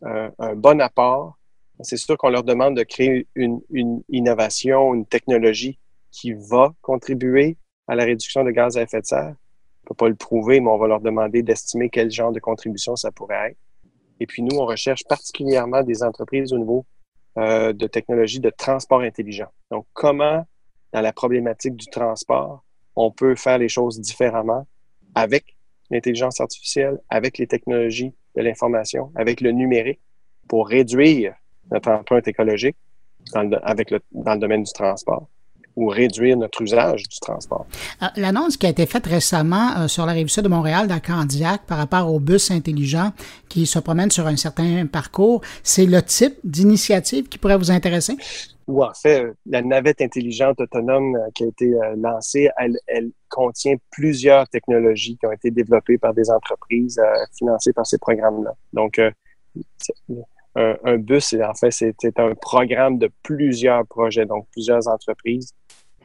un bon apport. C'est sûr qu'on leur demande de créer une, une innovation, une technologie qui va contribuer à la réduction de gaz à effet de serre ne peut pas le prouver, mais on va leur demander d'estimer quel genre de contribution ça pourrait être. Et puis nous, on recherche particulièrement des entreprises au niveau euh, de technologie de transport intelligent. Donc, comment, dans la problématique du transport, on peut faire les choses différemment avec l'intelligence artificielle, avec les technologies de l'information, avec le numérique pour réduire notre empreinte écologique dans le domaine du transport ou réduire notre usage du transport. Euh, l'annonce qui a été faite récemment euh, sur la rive sud de Montréal, dans Candiac, par rapport aux bus intelligents qui se promènent sur un certain parcours, c'est le type d'initiative qui pourrait vous intéresser? Ou en fait, la navette intelligente autonome euh, qui a été lancée, elle, elle, contient plusieurs technologies qui ont été développées par des entreprises financées par ces programmes-là. Donc, un, un, bus, en fait, c'était un programme de plusieurs projets, donc plusieurs entreprises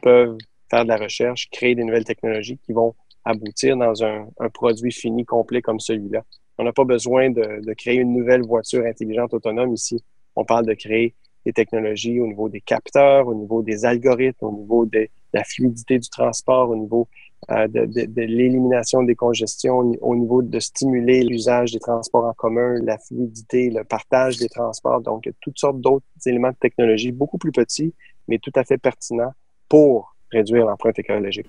peuvent faire de la recherche, créer des nouvelles technologies qui vont aboutir dans un, produit fini complet comme celui-là. On n'a pas besoin de, créer une nouvelle voiture intelligente autonome ici. On parle de créer des technologies au niveau des capteurs, au niveau des algorithmes, au niveau de la fluidité du transport, au niveau euh, de, de, de l'élimination des congestions, au niveau de stimuler l'usage des transports en commun, la fluidité, le partage des transports. Donc, toutes sortes d'autres éléments de technologie beaucoup plus petits, mais tout à fait pertinents pour réduire l'empreinte écologique.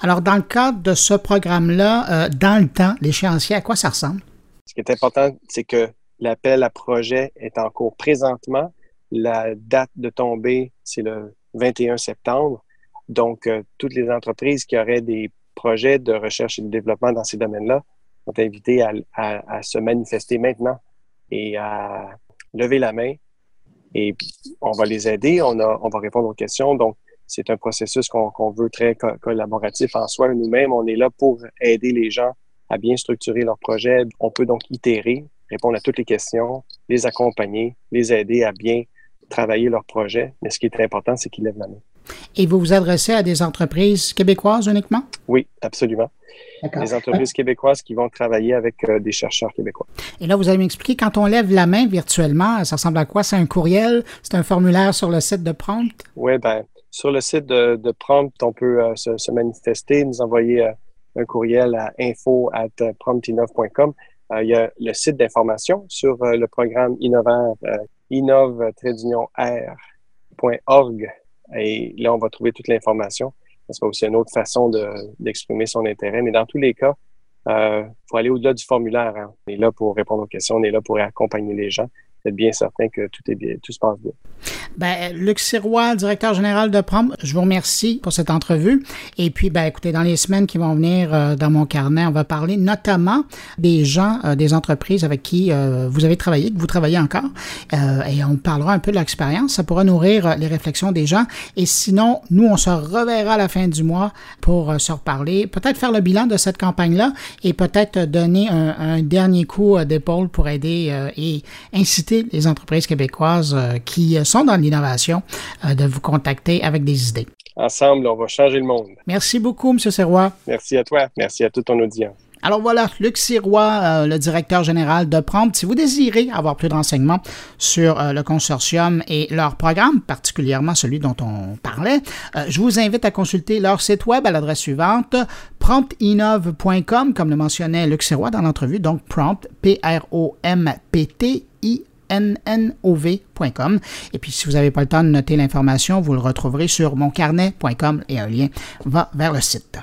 Alors, dans le cadre de ce programme-là, euh, dans le temps, l'échéancier, à quoi ça ressemble? Ce qui est important, c'est que l'appel à projet est en cours présentement. La date de tombée, c'est le 21 septembre. Donc, euh, toutes les entreprises qui auraient des projets de recherche et de développement dans ces domaines-là sont invitées à, à, à, se manifester maintenant et à lever la main. Et on va les aider, on, a, on va répondre aux questions. Donc, c'est un processus qu'on veut très co collaboratif en soi. Nous-mêmes, on est là pour aider les gens à bien structurer leurs projets. On peut donc itérer, répondre à toutes les questions, les accompagner, les aider à bien travailler leur projet. Mais ce qui est important, c'est qu'ils lèvent la main. Et vous vous adressez à des entreprises québécoises uniquement? Oui, absolument. Des entreprises québécoises qui vont travailler avec euh, des chercheurs québécois. Et là, vous allez m'expliquer, quand on lève la main virtuellement, ça ressemble à quoi? C'est un courriel? C'est un formulaire sur le site de Prompt? Oui, ben sur le site de, Prompt, on peut euh, se, manifester, nous envoyer euh, un courriel à info at promptinov.com. il y a le site d'information sur le programme Innovaire, innove-r.org et là, on va trouver toute l'information. Ça sera aussi une autre façon d'exprimer son intérêt. Mais dans tous les cas, il euh, faut aller au-delà du formulaire. Hein. On est là pour répondre aux questions, on est là pour accompagner les gens être bien certain que tout est bien, tout se passe bien. Ben, Luc Sirois, directeur général de Prom, je vous remercie pour cette entrevue. Et puis, ben, écoutez, dans les semaines qui vont venir euh, dans mon carnet, on va parler notamment des gens, euh, des entreprises avec qui euh, vous avez travaillé, que vous travaillez encore. Et on parlera un peu de l'expérience. Ça pourra nourrir les réflexions des gens. Et sinon, nous, on se reverra à la fin du mois pour se reparler, peut-être faire le bilan de cette campagne-là et peut-être donner un, un dernier coup d'épaule pour aider et inciter les entreprises québécoises qui sont dans l'innovation euh, de vous contacter avec des idées. Ensemble, on va changer le monde. Merci beaucoup, M. Serrois. Merci à toi. Merci à toute ton audience. Alors voilà, Luc Sirois, euh, le directeur général de Prompt. Si vous désirez avoir plus de renseignements sur euh, le consortium et leur programme, particulièrement celui dont on parlait, euh, je vous invite à consulter leur site web à l'adresse suivante promptinov.com, comme le mentionnait Luc Sirois dans l'entrevue, donc prompt, P-R-O-M-P-T, I nnov.com. Et puis, si vous n'avez pas le temps de noter l'information, vous le retrouverez sur moncarnet.com et un lien va vers le site.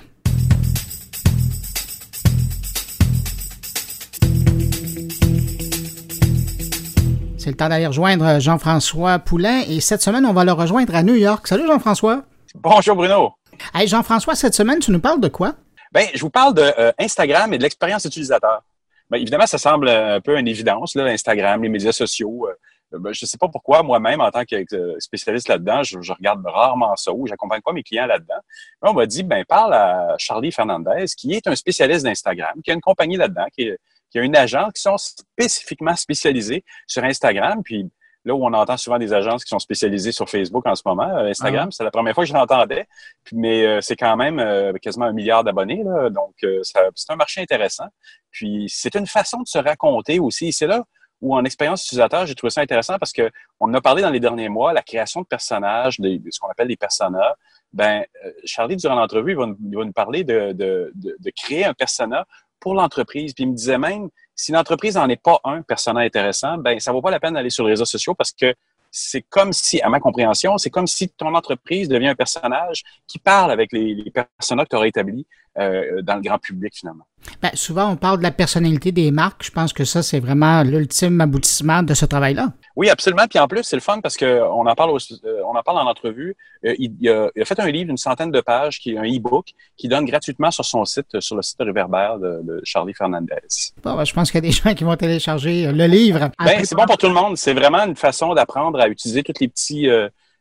C'est le temps d'aller rejoindre Jean-François Poulain et cette semaine, on va le rejoindre à New York. Salut Jean-François. Bonjour Bruno. Hey Jean-François, cette semaine, tu nous parles de quoi? Ben, je vous parle de euh, Instagram et de l'expérience utilisateur. Bien, évidemment, ça semble un peu une évidence, là, Instagram, les médias sociaux. Euh, ben, je ne sais pas pourquoi, moi-même, en tant que euh, spécialiste là-dedans, je, regarde rarement ça ou j'accompagne pas mes clients là-dedans. on m'a dit, ben, parle à Charlie Fernandez, qui est un spécialiste d'Instagram, qui a une compagnie là-dedans, qui, qui, a une agence qui sont spécifiquement spécialisées sur Instagram. Puis là où on entend souvent des agences qui sont spécialisées sur Facebook en ce moment, euh, Instagram, ah. c'est la première fois que je l'entendais, mais euh, c'est quand même euh, quasiment un milliard d'abonnés, donc c'est un marché intéressant. Puis c'est une façon de se raconter aussi. C'est là où en expérience utilisateur, j'ai trouvé ça intéressant parce que on en a parlé dans les derniers mois, la création de personnages, de, ce qu'on appelle des personas. Ben, Charlie, durant l'entrevue, il, va nous parler de, de, de, créer un persona pour l'entreprise. Puis il me disait même, si l'entreprise n'en est pas un persona intéressant, ben ça vaut pas la peine d'aller sur les réseaux sociaux parce que c'est comme si, à ma compréhension, c'est comme si ton entreprise devient un personnage qui parle avec les, les personnages que tu aurais établis euh, dans le grand public finalement. Ben, souvent, on parle de la personnalité des marques. Je pense que ça, c'est vraiment l'ultime aboutissement de ce travail-là. Oui, absolument. Puis en plus, c'est le fun parce qu'on en parle, euh, on en parle en entrevue. Euh, il, a, fait un livre d'une centaine de pages, qui est un e-book, qui donne gratuitement sur son site, sur le site Réverbère de, de Charlie Fernandez. Bon, ben, je pense qu'il y a des gens qui vont télécharger le livre. Ben, c'est bon pour tout le monde. C'est vraiment une façon d'apprendre à utiliser tous les petits,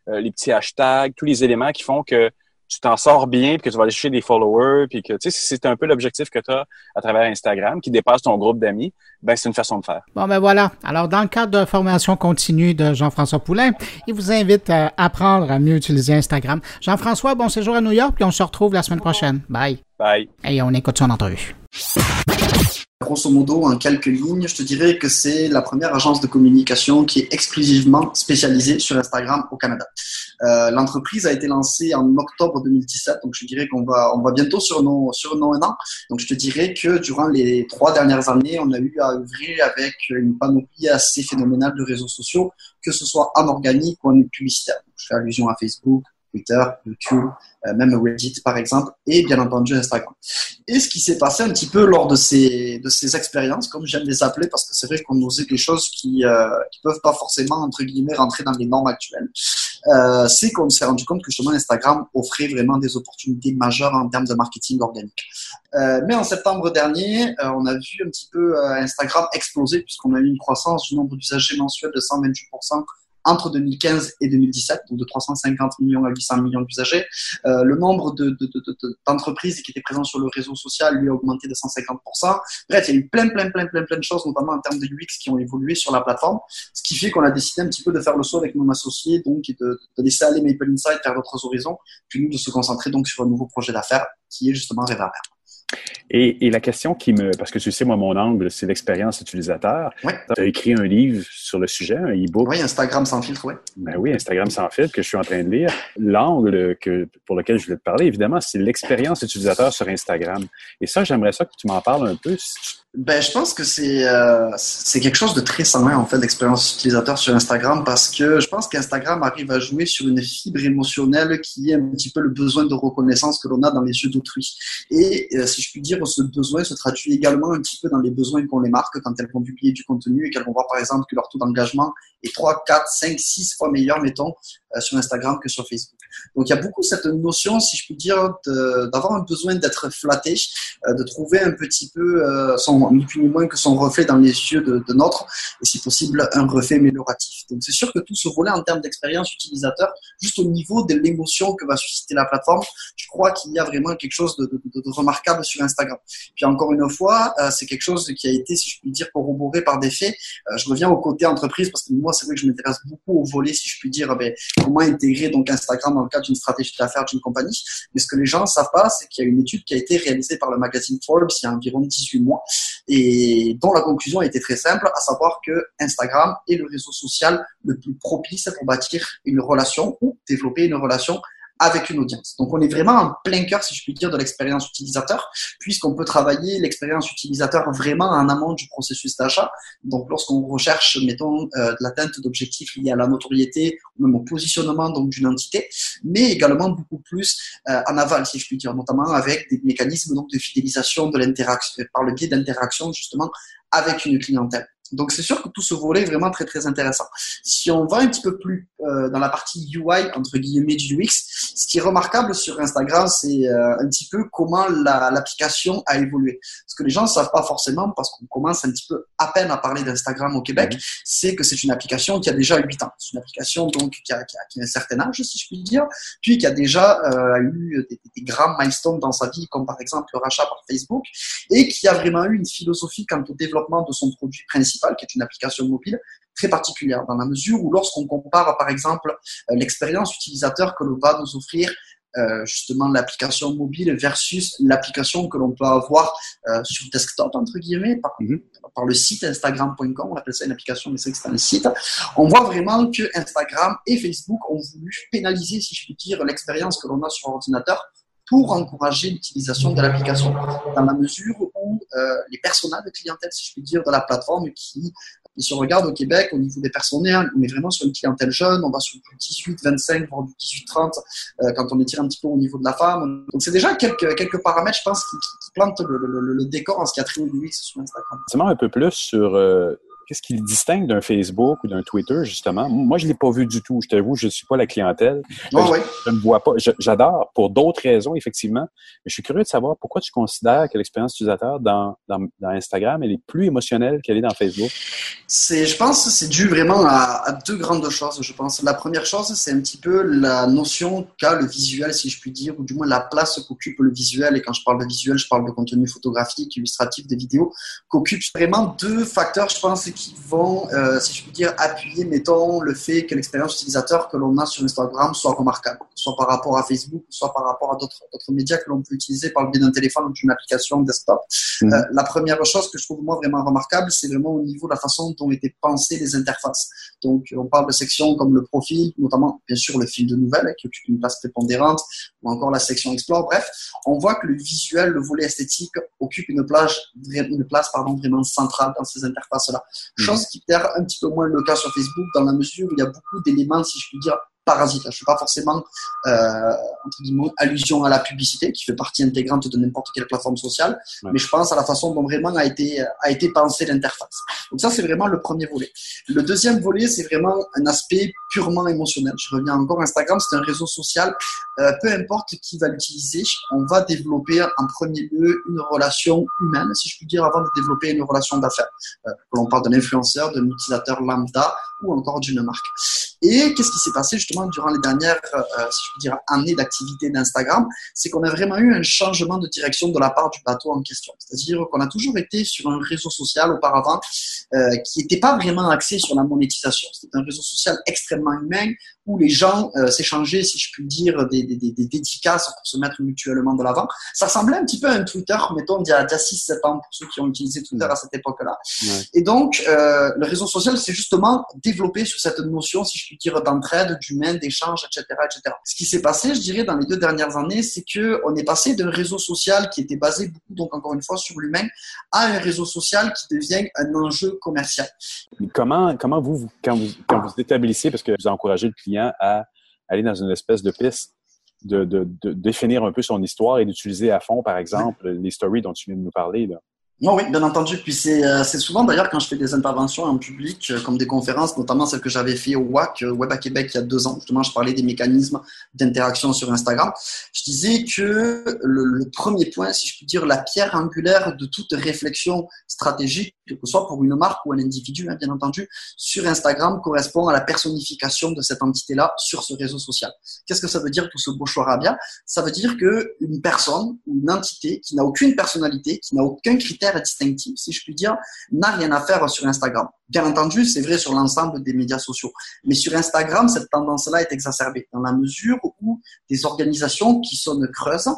les petits hashtags, tous les éléments qui font que tu t'en sors bien, puis que tu vas aller chercher des followers, puis que tu sais, c'est un peu l'objectif que tu as à travers Instagram, qui dépasse ton groupe d'amis, ben c'est une façon de faire. Bon, ben voilà. Alors, dans le cadre de formation continue de Jean-François Poulain, il vous invite à apprendre à mieux utiliser Instagram. Jean-François, bon séjour à New York, puis on se retrouve la semaine prochaine. Bye. Bye. Et on écoute son entrevue. Grosso modo, en quelques lignes, je te dirais que c'est la première agence de communication qui est exclusivement spécialisée sur Instagram au Canada. Euh, L'entreprise a été lancée en octobre 2017, donc je dirais qu'on va, bientôt sur nos, sur un an. Donc je te dirais que durant les trois dernières années, on a eu à œuvrer avec une panoplie assez phénoménale de réseaux sociaux, que ce soit en organique ou en publicitaire. Je fais allusion à Facebook, Twitter, YouTube, euh, même Reddit par exemple, et bien entendu Instagram. Et ce qui s'est passé un petit peu lors de ces, de ces expériences, comme j'aime les appeler, parce que c'est vrai qu'on osait des choses qui euh, qui peuvent pas forcément, entre guillemets, rentrer dans les normes actuelles, euh, c'est qu'on s'est rendu compte que justement Instagram offrait vraiment des opportunités majeures en termes de marketing organique. Euh, mais en septembre dernier, euh, on a vu un petit peu euh, Instagram exploser, puisqu'on a eu une croissance du nombre d'usagers mensuels de 128% entre 2015 et 2017, donc de 350 millions à 800 millions d'usagers. Euh, le nombre d'entreprises de, de, qui étaient présentes sur le réseau social lui a augmenté de 150%. Bref, il y a eu plein, plein, plein, plein, plein de choses, notamment en termes de UX qui ont évolué sur la plateforme, ce qui fait qu'on a décidé un petit peu de faire le saut avec mon associé, donc et de, de laisser aller Maple Insight vers d'autres horizons, puis nous de se concentrer donc sur un nouveau projet d'affaires qui est justement Réverbère. Et, et, la question qui me... Parce que tu sais, moi, mon angle, c'est l'expérience utilisateur. Oui. Tu as écrit un livre sur le sujet, un e-book. Oui, Instagram sans filtre, oui. Ben oui, Instagram sans filtre que je suis en train de lire. L'angle que, pour lequel je voulais te parler, évidemment, c'est l'expérience utilisateur sur Instagram. Et ça, j'aimerais ça que tu m'en parles un peu. Ben, je pense que c'est euh, c'est quelque chose de très sain en fait l'expérience utilisateur sur Instagram parce que je pense qu'Instagram arrive à jouer sur une fibre émotionnelle qui est un petit peu le besoin de reconnaissance que l'on a dans les yeux d'autrui. Et euh, si je puis dire, ce besoin se traduit également un petit peu dans les besoins qu'ont les marques quand elles vont publier du contenu et qu'elles vont voir par exemple que leur taux d'engagement est 3, 4, 5, 6 fois meilleur, mettons, sur Instagram que sur Facebook. Donc il y a beaucoup cette notion, si je puis dire, d'avoir un besoin d'être flatté, euh, de trouver un petit peu euh, son ni plus ni moins que son reflet dans les yeux de, notre, et si possible un reflet amélioratif. Donc c'est sûr que tout ce volet en termes d'expérience utilisateur, juste au niveau de l'émotion que va susciter la plateforme, je crois qu'il y a vraiment quelque chose de, remarquable sur Instagram. Puis encore une fois, euh, c'est quelque chose qui a été, si je puis dire, corroboré par des faits. Euh, je reviens au côté entreprise parce que moi, c'est vrai que je m'intéresse beaucoup au volet, si je puis dire, ben, comment intégrer donc Instagram dans le cadre d'une stratégie d'affaires d'une compagnie. Mais ce que les gens ne savent pas, c'est qu'il y a une étude qui a été réalisée par le magazine Forbes il y a environ 18 mois et dont la conclusion été très simple, à savoir que Instagram est le réseau social le plus propice pour bâtir une relation ou développer une relation avec une audience. Donc on est vraiment en plein cœur, si je puis dire, de l'expérience utilisateur, puisqu'on peut travailler l'expérience utilisateur vraiment en amont du processus d'achat. Donc lorsqu'on recherche, mettons, euh, de l'atteinte d'objectifs liés à la notoriété ou même au positionnement donc d'une entité, mais également beaucoup plus euh, en aval, si je puis dire, notamment avec des mécanismes donc de fidélisation de l'interaction par le biais d'interaction justement avec une clientèle. Donc c'est sûr que tout ce volet est vraiment très très intéressant. Si on va un petit peu plus euh, dans la partie UI entre guillemets du UX, ce qui est remarquable sur Instagram, c'est euh, un petit peu comment l'application a évolué. Ce que les gens ne savent pas forcément parce qu'on commence un petit peu à peine à parler d'Instagram au Québec, mmh. c'est que c'est une application qui a déjà 8 ans. C'est une application donc qui a, qui, a, qui a, un certain âge, si je puis dire, puis qui a déjà euh, eu des, des, grands milestones dans sa vie, comme par exemple le rachat par Facebook, et qui a vraiment eu une philosophie quant au développement de son produit principal qui est une application mobile très particulière, dans la mesure où lorsqu'on compare par exemple euh, l'expérience utilisateur que l'on va nous offrir euh, justement l'application mobile versus l'application que l'on peut avoir euh, sur desktop entre guillemets par, mhm. par le site instagram.com on appelle ça une application mais c'est que c'est un site on voit vraiment que Instagram et Facebook ont voulu pénaliser si je puis dire l'expérience que l'on a sur ordinateur pour encourager l'utilisation de l'application, dans la mesure où euh, les personnels de clientèle, si je puis dire, de la plateforme qui si on regarde au Québec, au niveau des personnels, on est vraiment sur une clientèle jeune, on va sur du 18, 25, voire du 18, 30, euh, quand on étire un petit peu au niveau de la femme. Donc c'est déjà quelques, quelques paramètres, je pense, qui, plantent le, décor en ce qui a trait au UX sur Instagram. C'est un peu plus sur euh, Qu'est-ce qui le distingue d'un Facebook ou d'un Twitter, justement? Moi, je ne l'ai pas vu du tout. Je t'avoue, je ne suis pas la clientèle. Oh, oui. Je ne vois pas. J'adore pour d'autres raisons, effectivement. Mais je suis curieux de savoir pourquoi tu considères que l'expérience utilisateur dans, dans, dans, Instagram, elle est plus émotionnelle qu'elle est dans Facebook? C'est, je pense que c'est dû vraiment à, à, deux grandes choses, je pense. La première chose, c'est un petit peu la notion qu'a le visuel, si je puis dire, ou du moins la place qu'occupe le visuel. Et quand je parle de visuel, je parle de contenu photographique, illustratif, des vidéos, qu'occupe vraiment deux facteurs, je pense, qui vont, euh, si je puis dire, appuyer, mettons, le fait que l'expérience utilisateur que l'on a sur Instagram soit remarquable, soit par rapport à Facebook, soit par rapport à d'autres médias que l'on peut utiliser par le biais d'un téléphone ou d'une application desktop. Mmh. Euh, la première chose que je trouve moi vraiment remarquable, c'est vraiment au niveau de la façon dont ont été pensées les interfaces. Donc, on parle de sections comme le profil, notamment, bien sûr, le fil de nouvelles, qui occupe une place prépondérante, ou encore la section Explore. Bref, on voit que le visuel, le volet esthétique occupe une place, une place pardon, vraiment centrale dans ces interfaces-là. Chose qui perd un petit peu moins le cas sur Facebook dans la mesure où il y a beaucoup d'éléments, si je puis dire, parasite. Je ne fais pas forcément euh, entre guillemets, allusion à la publicité qui fait partie intégrante de n'importe quelle plateforme sociale, ouais. mais je pense à la façon dont vraiment a été a été pensée l'interface. Donc ça c'est vraiment le premier volet. Le deuxième volet c'est vraiment un aspect purement émotionnel. Je reviens encore Instagram, c'est un réseau social. Euh, peu importe qui va l'utiliser, on va développer en premier lieu une relation humaine, si je puis dire, avant de développer une relation d'affaires. Euh, que l'on parle d'un influenceur, d'un utilisateur lambda ou encore d'une marque. Et qu'est-ce qui s'est passé justement durant les dernières, euh, dire, années d'activité d'Instagram? C'est qu'on a vraiment eu un changement de direction de la part du bateau en question. C'est-à-dire qu'on a toujours été sur un réseau social auparavant euh, qui n'était pas vraiment axé sur la monétisation. C'était un réseau social extrêmement humain où les gens euh, s'échangeaient, si je puis dire, des, des, des, dédicaces pour se mettre mutuellement de l'avant. Ça ressemblait un petit peu à un Twitter, mettons, d'il y a, 6-7 ans, pour ceux qui ont utilisé Twitter à cette époque-là. Ouais. Et donc, euh, le réseau social, c'est justement développé sur cette notion, si je puis dire, d'entraide, d'humain, d'échange, etc., etc. Ce qui s'est passé, je dirais, dans les deux dernières années, c'est que on est passé d'un réseau social qui était basé beaucoup, donc encore une fois, sur l'humain, à un réseau social qui devient un enjeu commercial. Comment, comment vous, quand vous, quand vous établissez, parce que vous encouragez le client à aller dans une espèce de piste de, définir un peu son histoire et d'utiliser à fond, par exemple, les stories dont tu viens de nous parler. Non, oui, bien entendu. Puis c'est euh, souvent d'ailleurs quand je fais des interventions en public, euh, comme des conférences, notamment celle que j'avais fait au WAC, euh, Web à Québec, il y a deux ans. Justement, je parlais des mécanismes d'interaction sur Instagram. Je disais que le, le, premier point, si je puis dire, la pierre angulaire de toute réflexion stratégique, que ce soit pour une marque ou un individu, hein, bien entendu, sur Instagram correspond à la personnification de cette entité-là sur ce réseau social. Qu'est-ce que ça veut dire tout ce beau charabia Ça veut dire que une personne ou une entité qui n'a aucune personnalité, qui n'a aucun critère distinctif, si je puis dire, n'a rien à faire sur Instagram. Bien entendu, c'est vrai sur l'ensemble des médias sociaux. Mais sur Instagram, cette tendance-là est exacerbée dans la mesure où des organisations qui sonnent creuses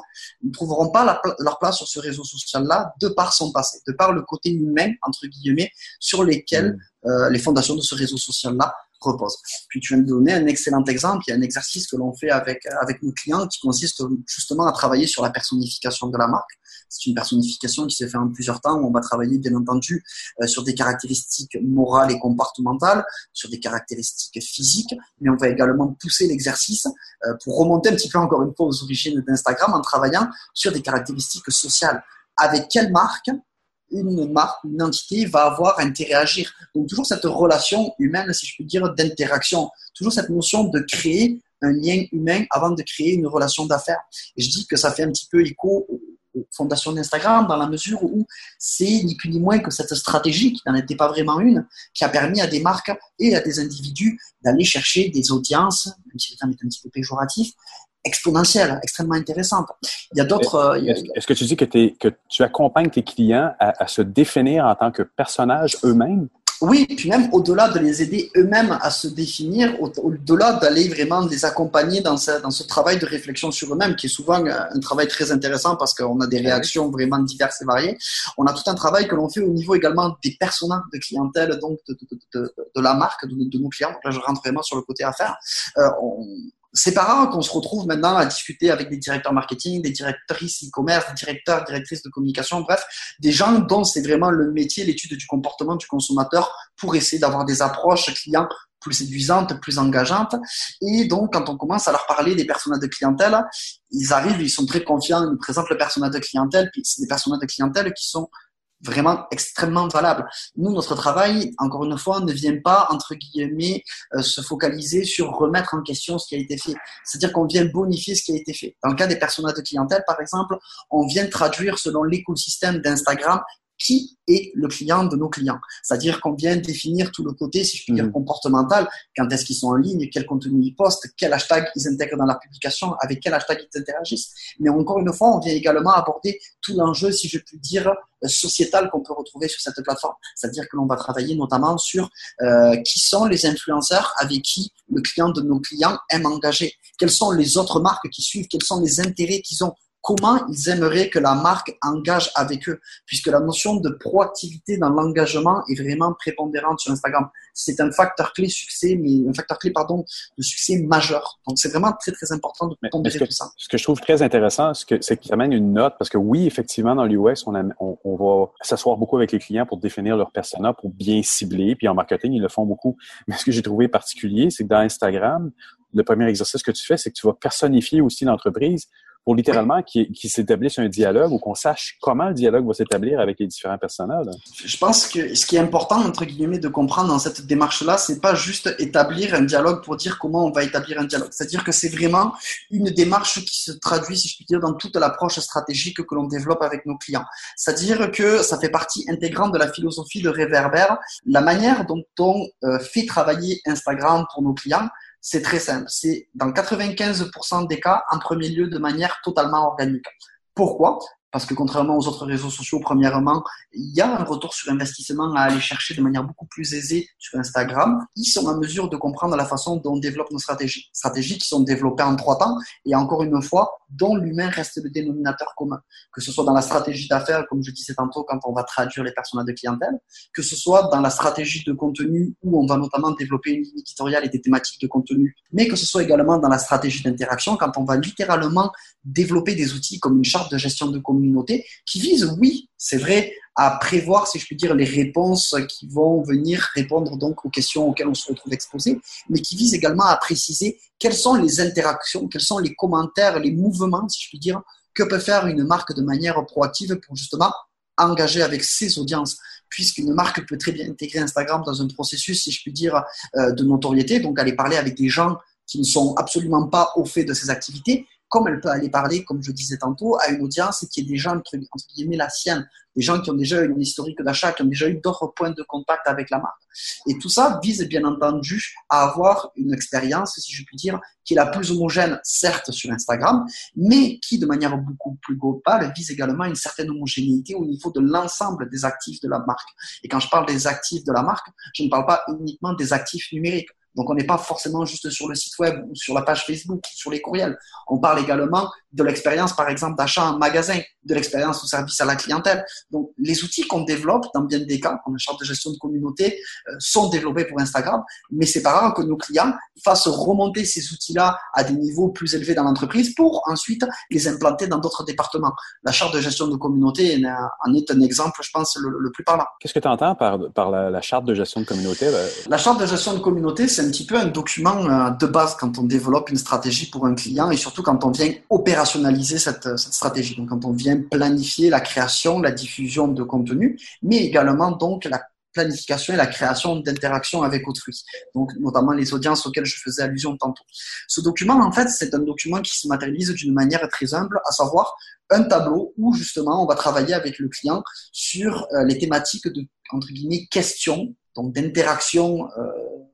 ne trouveront pas leur place sur ce réseau social-là de par son passé, de par le côté humain, entre guillemets, sur lesquels euh, les fondations de ce réseau social-là repose. Puis tu viens de donner un excellent exemple. Il y a un exercice que l'on fait avec, avec nos clients qui consiste justement à travailler sur la personnification de la marque. C'est une personnification qui se fait en plusieurs temps. On va travailler bien entendu euh, sur des caractéristiques morales et comportementales, sur des caractéristiques physiques, mais on va également pousser l'exercice euh, pour remonter un petit peu encore une fois aux origines d'Instagram en travaillant sur des caractéristiques sociales. Avec quelle marque une marque, une entité va avoir à interagir. Donc toujours cette relation humaine, si je puis dire, d'interaction. Toujours cette notion de créer un lien humain avant de créer une relation d'affaires. Et je dis que ça fait un petit peu écho aux fondations d'Instagram dans la mesure où c'est ni plus ni moins que cette stratégie, qui n'en était pas vraiment une, qui a permis à des marques et à des individus d'aller chercher des audiences, même si le terme est un petit peu péjoratif, exponentielle, extrêmement intéressante. Il y a d'autres. Est-ce est que tu dis que, que, tu accompagnes tes clients à, à, se définir en tant que personnages eux-mêmes? Oui, puis même au-delà de les aider eux-mêmes à se définir, au-delà d'aller vraiment les accompagner dans ce, dans ce travail de réflexion sur eux-mêmes, qui est souvent un travail très intéressant parce qu'on a des réactions vraiment diverses et variées. On a tout un travail que l'on fait au niveau également des personnages de clientèle, donc de, de, de, de la marque, de, nos clients. Donc là, je rentre vraiment sur le côté affaires. Euh, on, c'est pas rare qu'on se retrouve maintenant à discuter avec des directeurs marketing, des directrices e-commerce, des directeurs, directrices de communication, bref, des gens dont c'est vraiment le métier, l'étude du comportement du consommateur pour essayer d'avoir des approches clients plus séduisantes, plus engageantes. Et donc, quand on commence à leur parler des personnages de clientèle, ils arrivent, ils sont très confiants, ils nous présentent le personnage de clientèle, puis c'est des personnages de clientèle qui sont vraiment extrêmement valable. Nous, notre travail, encore une fois, ne vient pas, entre guillemets, euh, se focaliser sur remettre en question ce qui a été fait. C'est-à-dire qu'on vient bonifier ce qui a été fait. Dans le cas des personnages de clientèle, par exemple, on vient traduire selon l'écosystème d'Instagram qui est le client de nos clients. C'est-à-dire qu'on vient définir tout le côté, si je puis dire, mmh. comportemental. Quand est-ce qu'ils sont en ligne, quel contenu ils postent, quel hashtag ils intègrent dans la publication, avec quel hashtag ils interagissent. Mais encore une fois, on vient également aborder tout l'enjeu, si je puis dire, euh, sociétal qu'on peut retrouver sur cette plateforme. C'est-à-dire que l'on va travailler notamment sur euh, qui sont les influenceurs avec qui le client de nos clients aime engager. Quelles sont les autres marques qui suivent, quels sont les intérêts qu'ils ont comment ils aimeraient que la marque engage avec eux, puisque la notion de proactivité dans l'engagement est vraiment prépondérante sur Instagram. C'est un facteur clé succès, mais un facteur clé pardon de succès majeur. Donc c'est vraiment très très important de pondérer tout ça. Ce que je trouve très intéressant, c'est qu'il amène une note, parce que oui, effectivement, dans l'UX, on, on, on, va s'asseoir beaucoup avec les clients pour définir leur persona, pour bien cibler, puis en marketing, ils le font beaucoup. Mais ce que j'ai trouvé particulier, c'est que dans Instagram, le premier exercice que tu fais, c'est que tu vas personnifier aussi l'entreprise pour littéralement qu'il s'établisse un dialogue ou qu'on sache comment le dialogue va s'établir avec les différents personnages. Je pense que ce qui est important, entre guillemets, de comprendre dans cette démarche-là, c'est pas juste établir un dialogue pour dire comment on va établir un dialogue. C'est-à-dire que c'est vraiment une démarche qui se traduit, si je puis dire, dans toute l'approche stratégique que l'on développe avec nos clients. C'est-à-dire que ça fait partie intégrante de la philosophie de Réverbère, la manière dont on euh, fait travailler Instagram pour nos clients c'est très simple. C'est dans 95% des cas, en premier lieu, de manière totalement organique. Pourquoi? Parce que contrairement aux autres réseaux sociaux, premièrement, il y a un retour sur investissement à aller chercher de manière beaucoup plus aisée sur Instagram. Ils sont en mesure de comprendre la façon dont on développe nos stratégies. Stratégies qui sont développées en trois temps et encore une fois, dont l'humain reste le dénominateur commun. Que ce soit dans la stratégie d'affaires, comme je disais tantôt, quand on va traduire les personnages de clientèle, que ce soit dans la stratégie de contenu où on va notamment développer une ligne éditoriale et des thématiques de contenu, mais que ce soit également dans la stratégie d'interaction quand on va littéralement développer des outils comme une charte de gestion de communauté qui vise, oui, c'est vrai, à prévoir, si je puis dire, les réponses qui vont venir répondre donc aux questions auxquelles on se retrouve exposé, mais qui vise également à préciser quelles sont les interactions, quels sont les commentaires, les mouvements, si je puis dire, que peut faire une marque de manière proactive pour justement engager avec ses audiences, puisqu'une marque peut très bien intégrer Instagram dans un processus, si je puis dire, euh, de notoriété, donc aller parler avec des gens qui ne sont absolument pas au fait de ces activités, comme elle peut aller parler, comme je disais tantôt, à une audience qui est déjà, entre, guillemets, la sienne. Des gens qui ont déjà une historique d'achat, qui ont déjà eu d'autres points de contact avec la marque. Et tout ça vise, bien entendu, à avoir une expérience, si je puis dire, qui est la plus homogène, certes, sur Instagram, mais qui, de manière beaucoup plus globale, vise également une certaine homogénéité au niveau de l'ensemble des actifs de la marque. Et quand je parle des actifs de la marque, je ne parle pas uniquement des actifs numériques. Donc, on n'est pas forcément juste sur le site web ou sur la page Facebook, sur les courriels. On parle également de l'expérience, par exemple, d'achat en magasin, de l'expérience au service à la clientèle. Donc, les outils qu'on développe, dans bien des cas, comme la charte de gestion de communauté, euh, sont développés pour Instagram, mais c'est pas rare que nos clients fassent remonter ces outils-là à des niveaux plus élevés dans l'entreprise pour ensuite les implanter dans d'autres départements. La charte de gestion de communauté en est un exemple, je pense, le, plus parlant. Qu'est-ce que tu entends par, par la, charte de gestion de communauté? La charte de gestion de communauté, c'est un petit peu un document euh, de base quand on développe une stratégie pour un client et surtout quand on vient cette, stratégie. Donc, quand on vient planifier la création, la diffusion de contenu, mais également donc la planification et la création d'interactions avec autrui, donc notamment les audiences auxquelles je faisais allusion tantôt. Ce document, en fait, c'est un document qui se matérialise d'une manière très humble, à savoir un tableau où justement on va travailler avec le client sur euh, les thématiques de entre guillemets questions, donc d'interaction euh,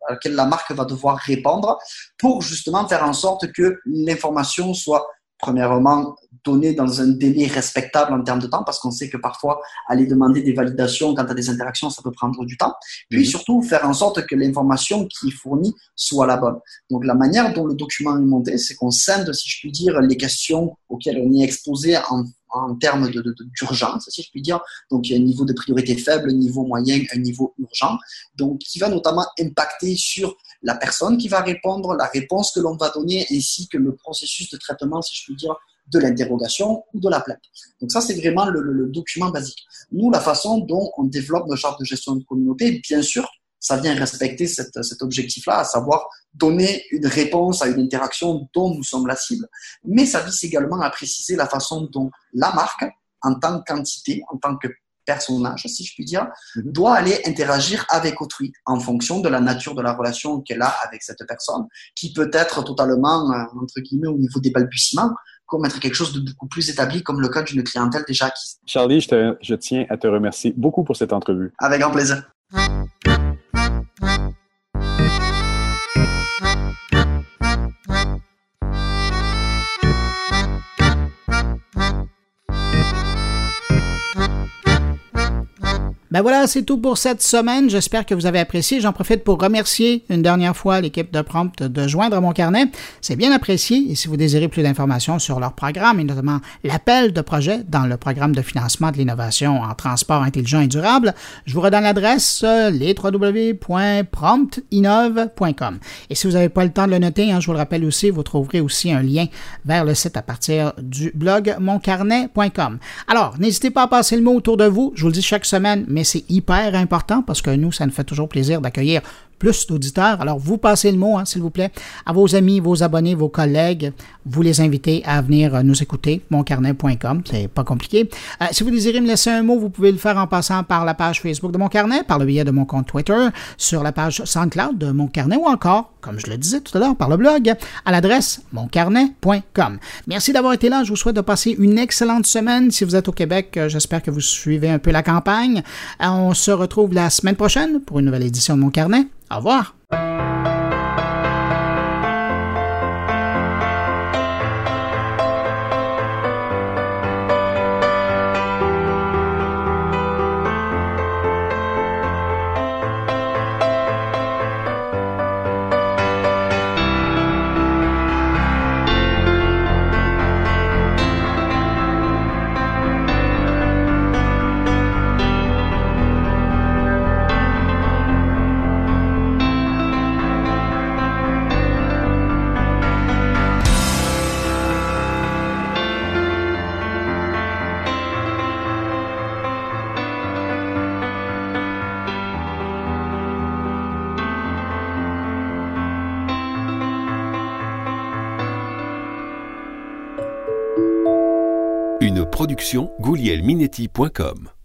à laquelle la marque va devoir répondre pour justement faire en sorte que l'information soit premièrement, donner dans un délai respectable en termes de temps, parce qu'on sait que parfois, aller demander des validations quant à des interactions, ça peut prendre du temps. Puis mhm. surtout, faire en sorte que l'information qui est fournie soit la bonne. Donc, la manière dont le document est monté, c'est qu'on scinde, si je puis dire, les questions auxquelles on est exposé en en termes d'urgence, si je puis dire. Donc, il y a un niveau de priorité faible, un niveau moyen, un niveau urgent. Donc, qui va notamment impacter sur la personne qui va répondre, la réponse que l'on va donner, ainsi que le processus de traitement, si je puis dire, de l'interrogation ou de la plainte. Donc ça, c'est vraiment le, document basique. Nous, la façon dont on développe nos chartes de gestion de communauté, bien sûr, ça vient respecter cet objectif-là, à savoir donner une réponse à une interaction dont nous sommes la cible. Mais ça vise également à préciser la façon dont la marque, en tant qu'entité, en tant que personnage, si je puis dire, mhm. doit aller interagir avec autrui en fonction de la nature de la relation qu'elle a avec cette personne, qui peut être totalement, euh, entre guillemets, au niveau des balbutiements, comme être quelque chose de beaucoup plus établi, comme le cas d'une clientèle déjà acquise. Charlie, je, je tiens à te remercier beaucoup pour cette entrevue. Avec grand plaisir. Ben voilà, c'est tout pour cette semaine. J'espère que vous avez apprécié. J'en profite pour remercier une dernière fois l'équipe de Prompt de joindre mon carnet. C'est bien apprécié et si vous désirez plus d'informations sur leur programme et notamment l'appel de projet dans le programme de financement de l'innovation en transport intelligent et durable, je vous redonne l'adresse les www.promptinnove.com. Et si vous n'avez pas le temps de le noter, hein, je vous le rappelle aussi, vous trouverez aussi un lien vers le site à partir du blog moncarnet.com. Alors, n'hésitez pas à passer le mot autour de vous. Je vous le dis chaque semaine, mais c'est hyper important parce que nous, ça nous fait toujours plaisir d'accueillir plus d'auditeurs. Alors, vous passez le mot, hein, s'il vous plaît, à vos amis, vos abonnés, vos collègues. Vous les invitez à venir euh, nous écouter, moncarnet.com. C'est pas compliqué. Euh, si vous désirez me laisser un mot, vous pouvez le faire en passant par la page Facebook de Mon Carnet, par le biais de mon compte Twitter, sur la page SoundCloud de Mon Carnet ou encore, comme je le disais tout à l'heure, par le blog, à l'adresse moncarnet.com. Merci d'avoir été là. Je vous souhaite de passer une excellente semaine. Si vous êtes au Québec, euh, j'espère que vous suivez un peu la campagne. On se retrouve la semaine prochaine pour une nouvelle édition de Mon Carnet. Au revoir. Goulielminetti.com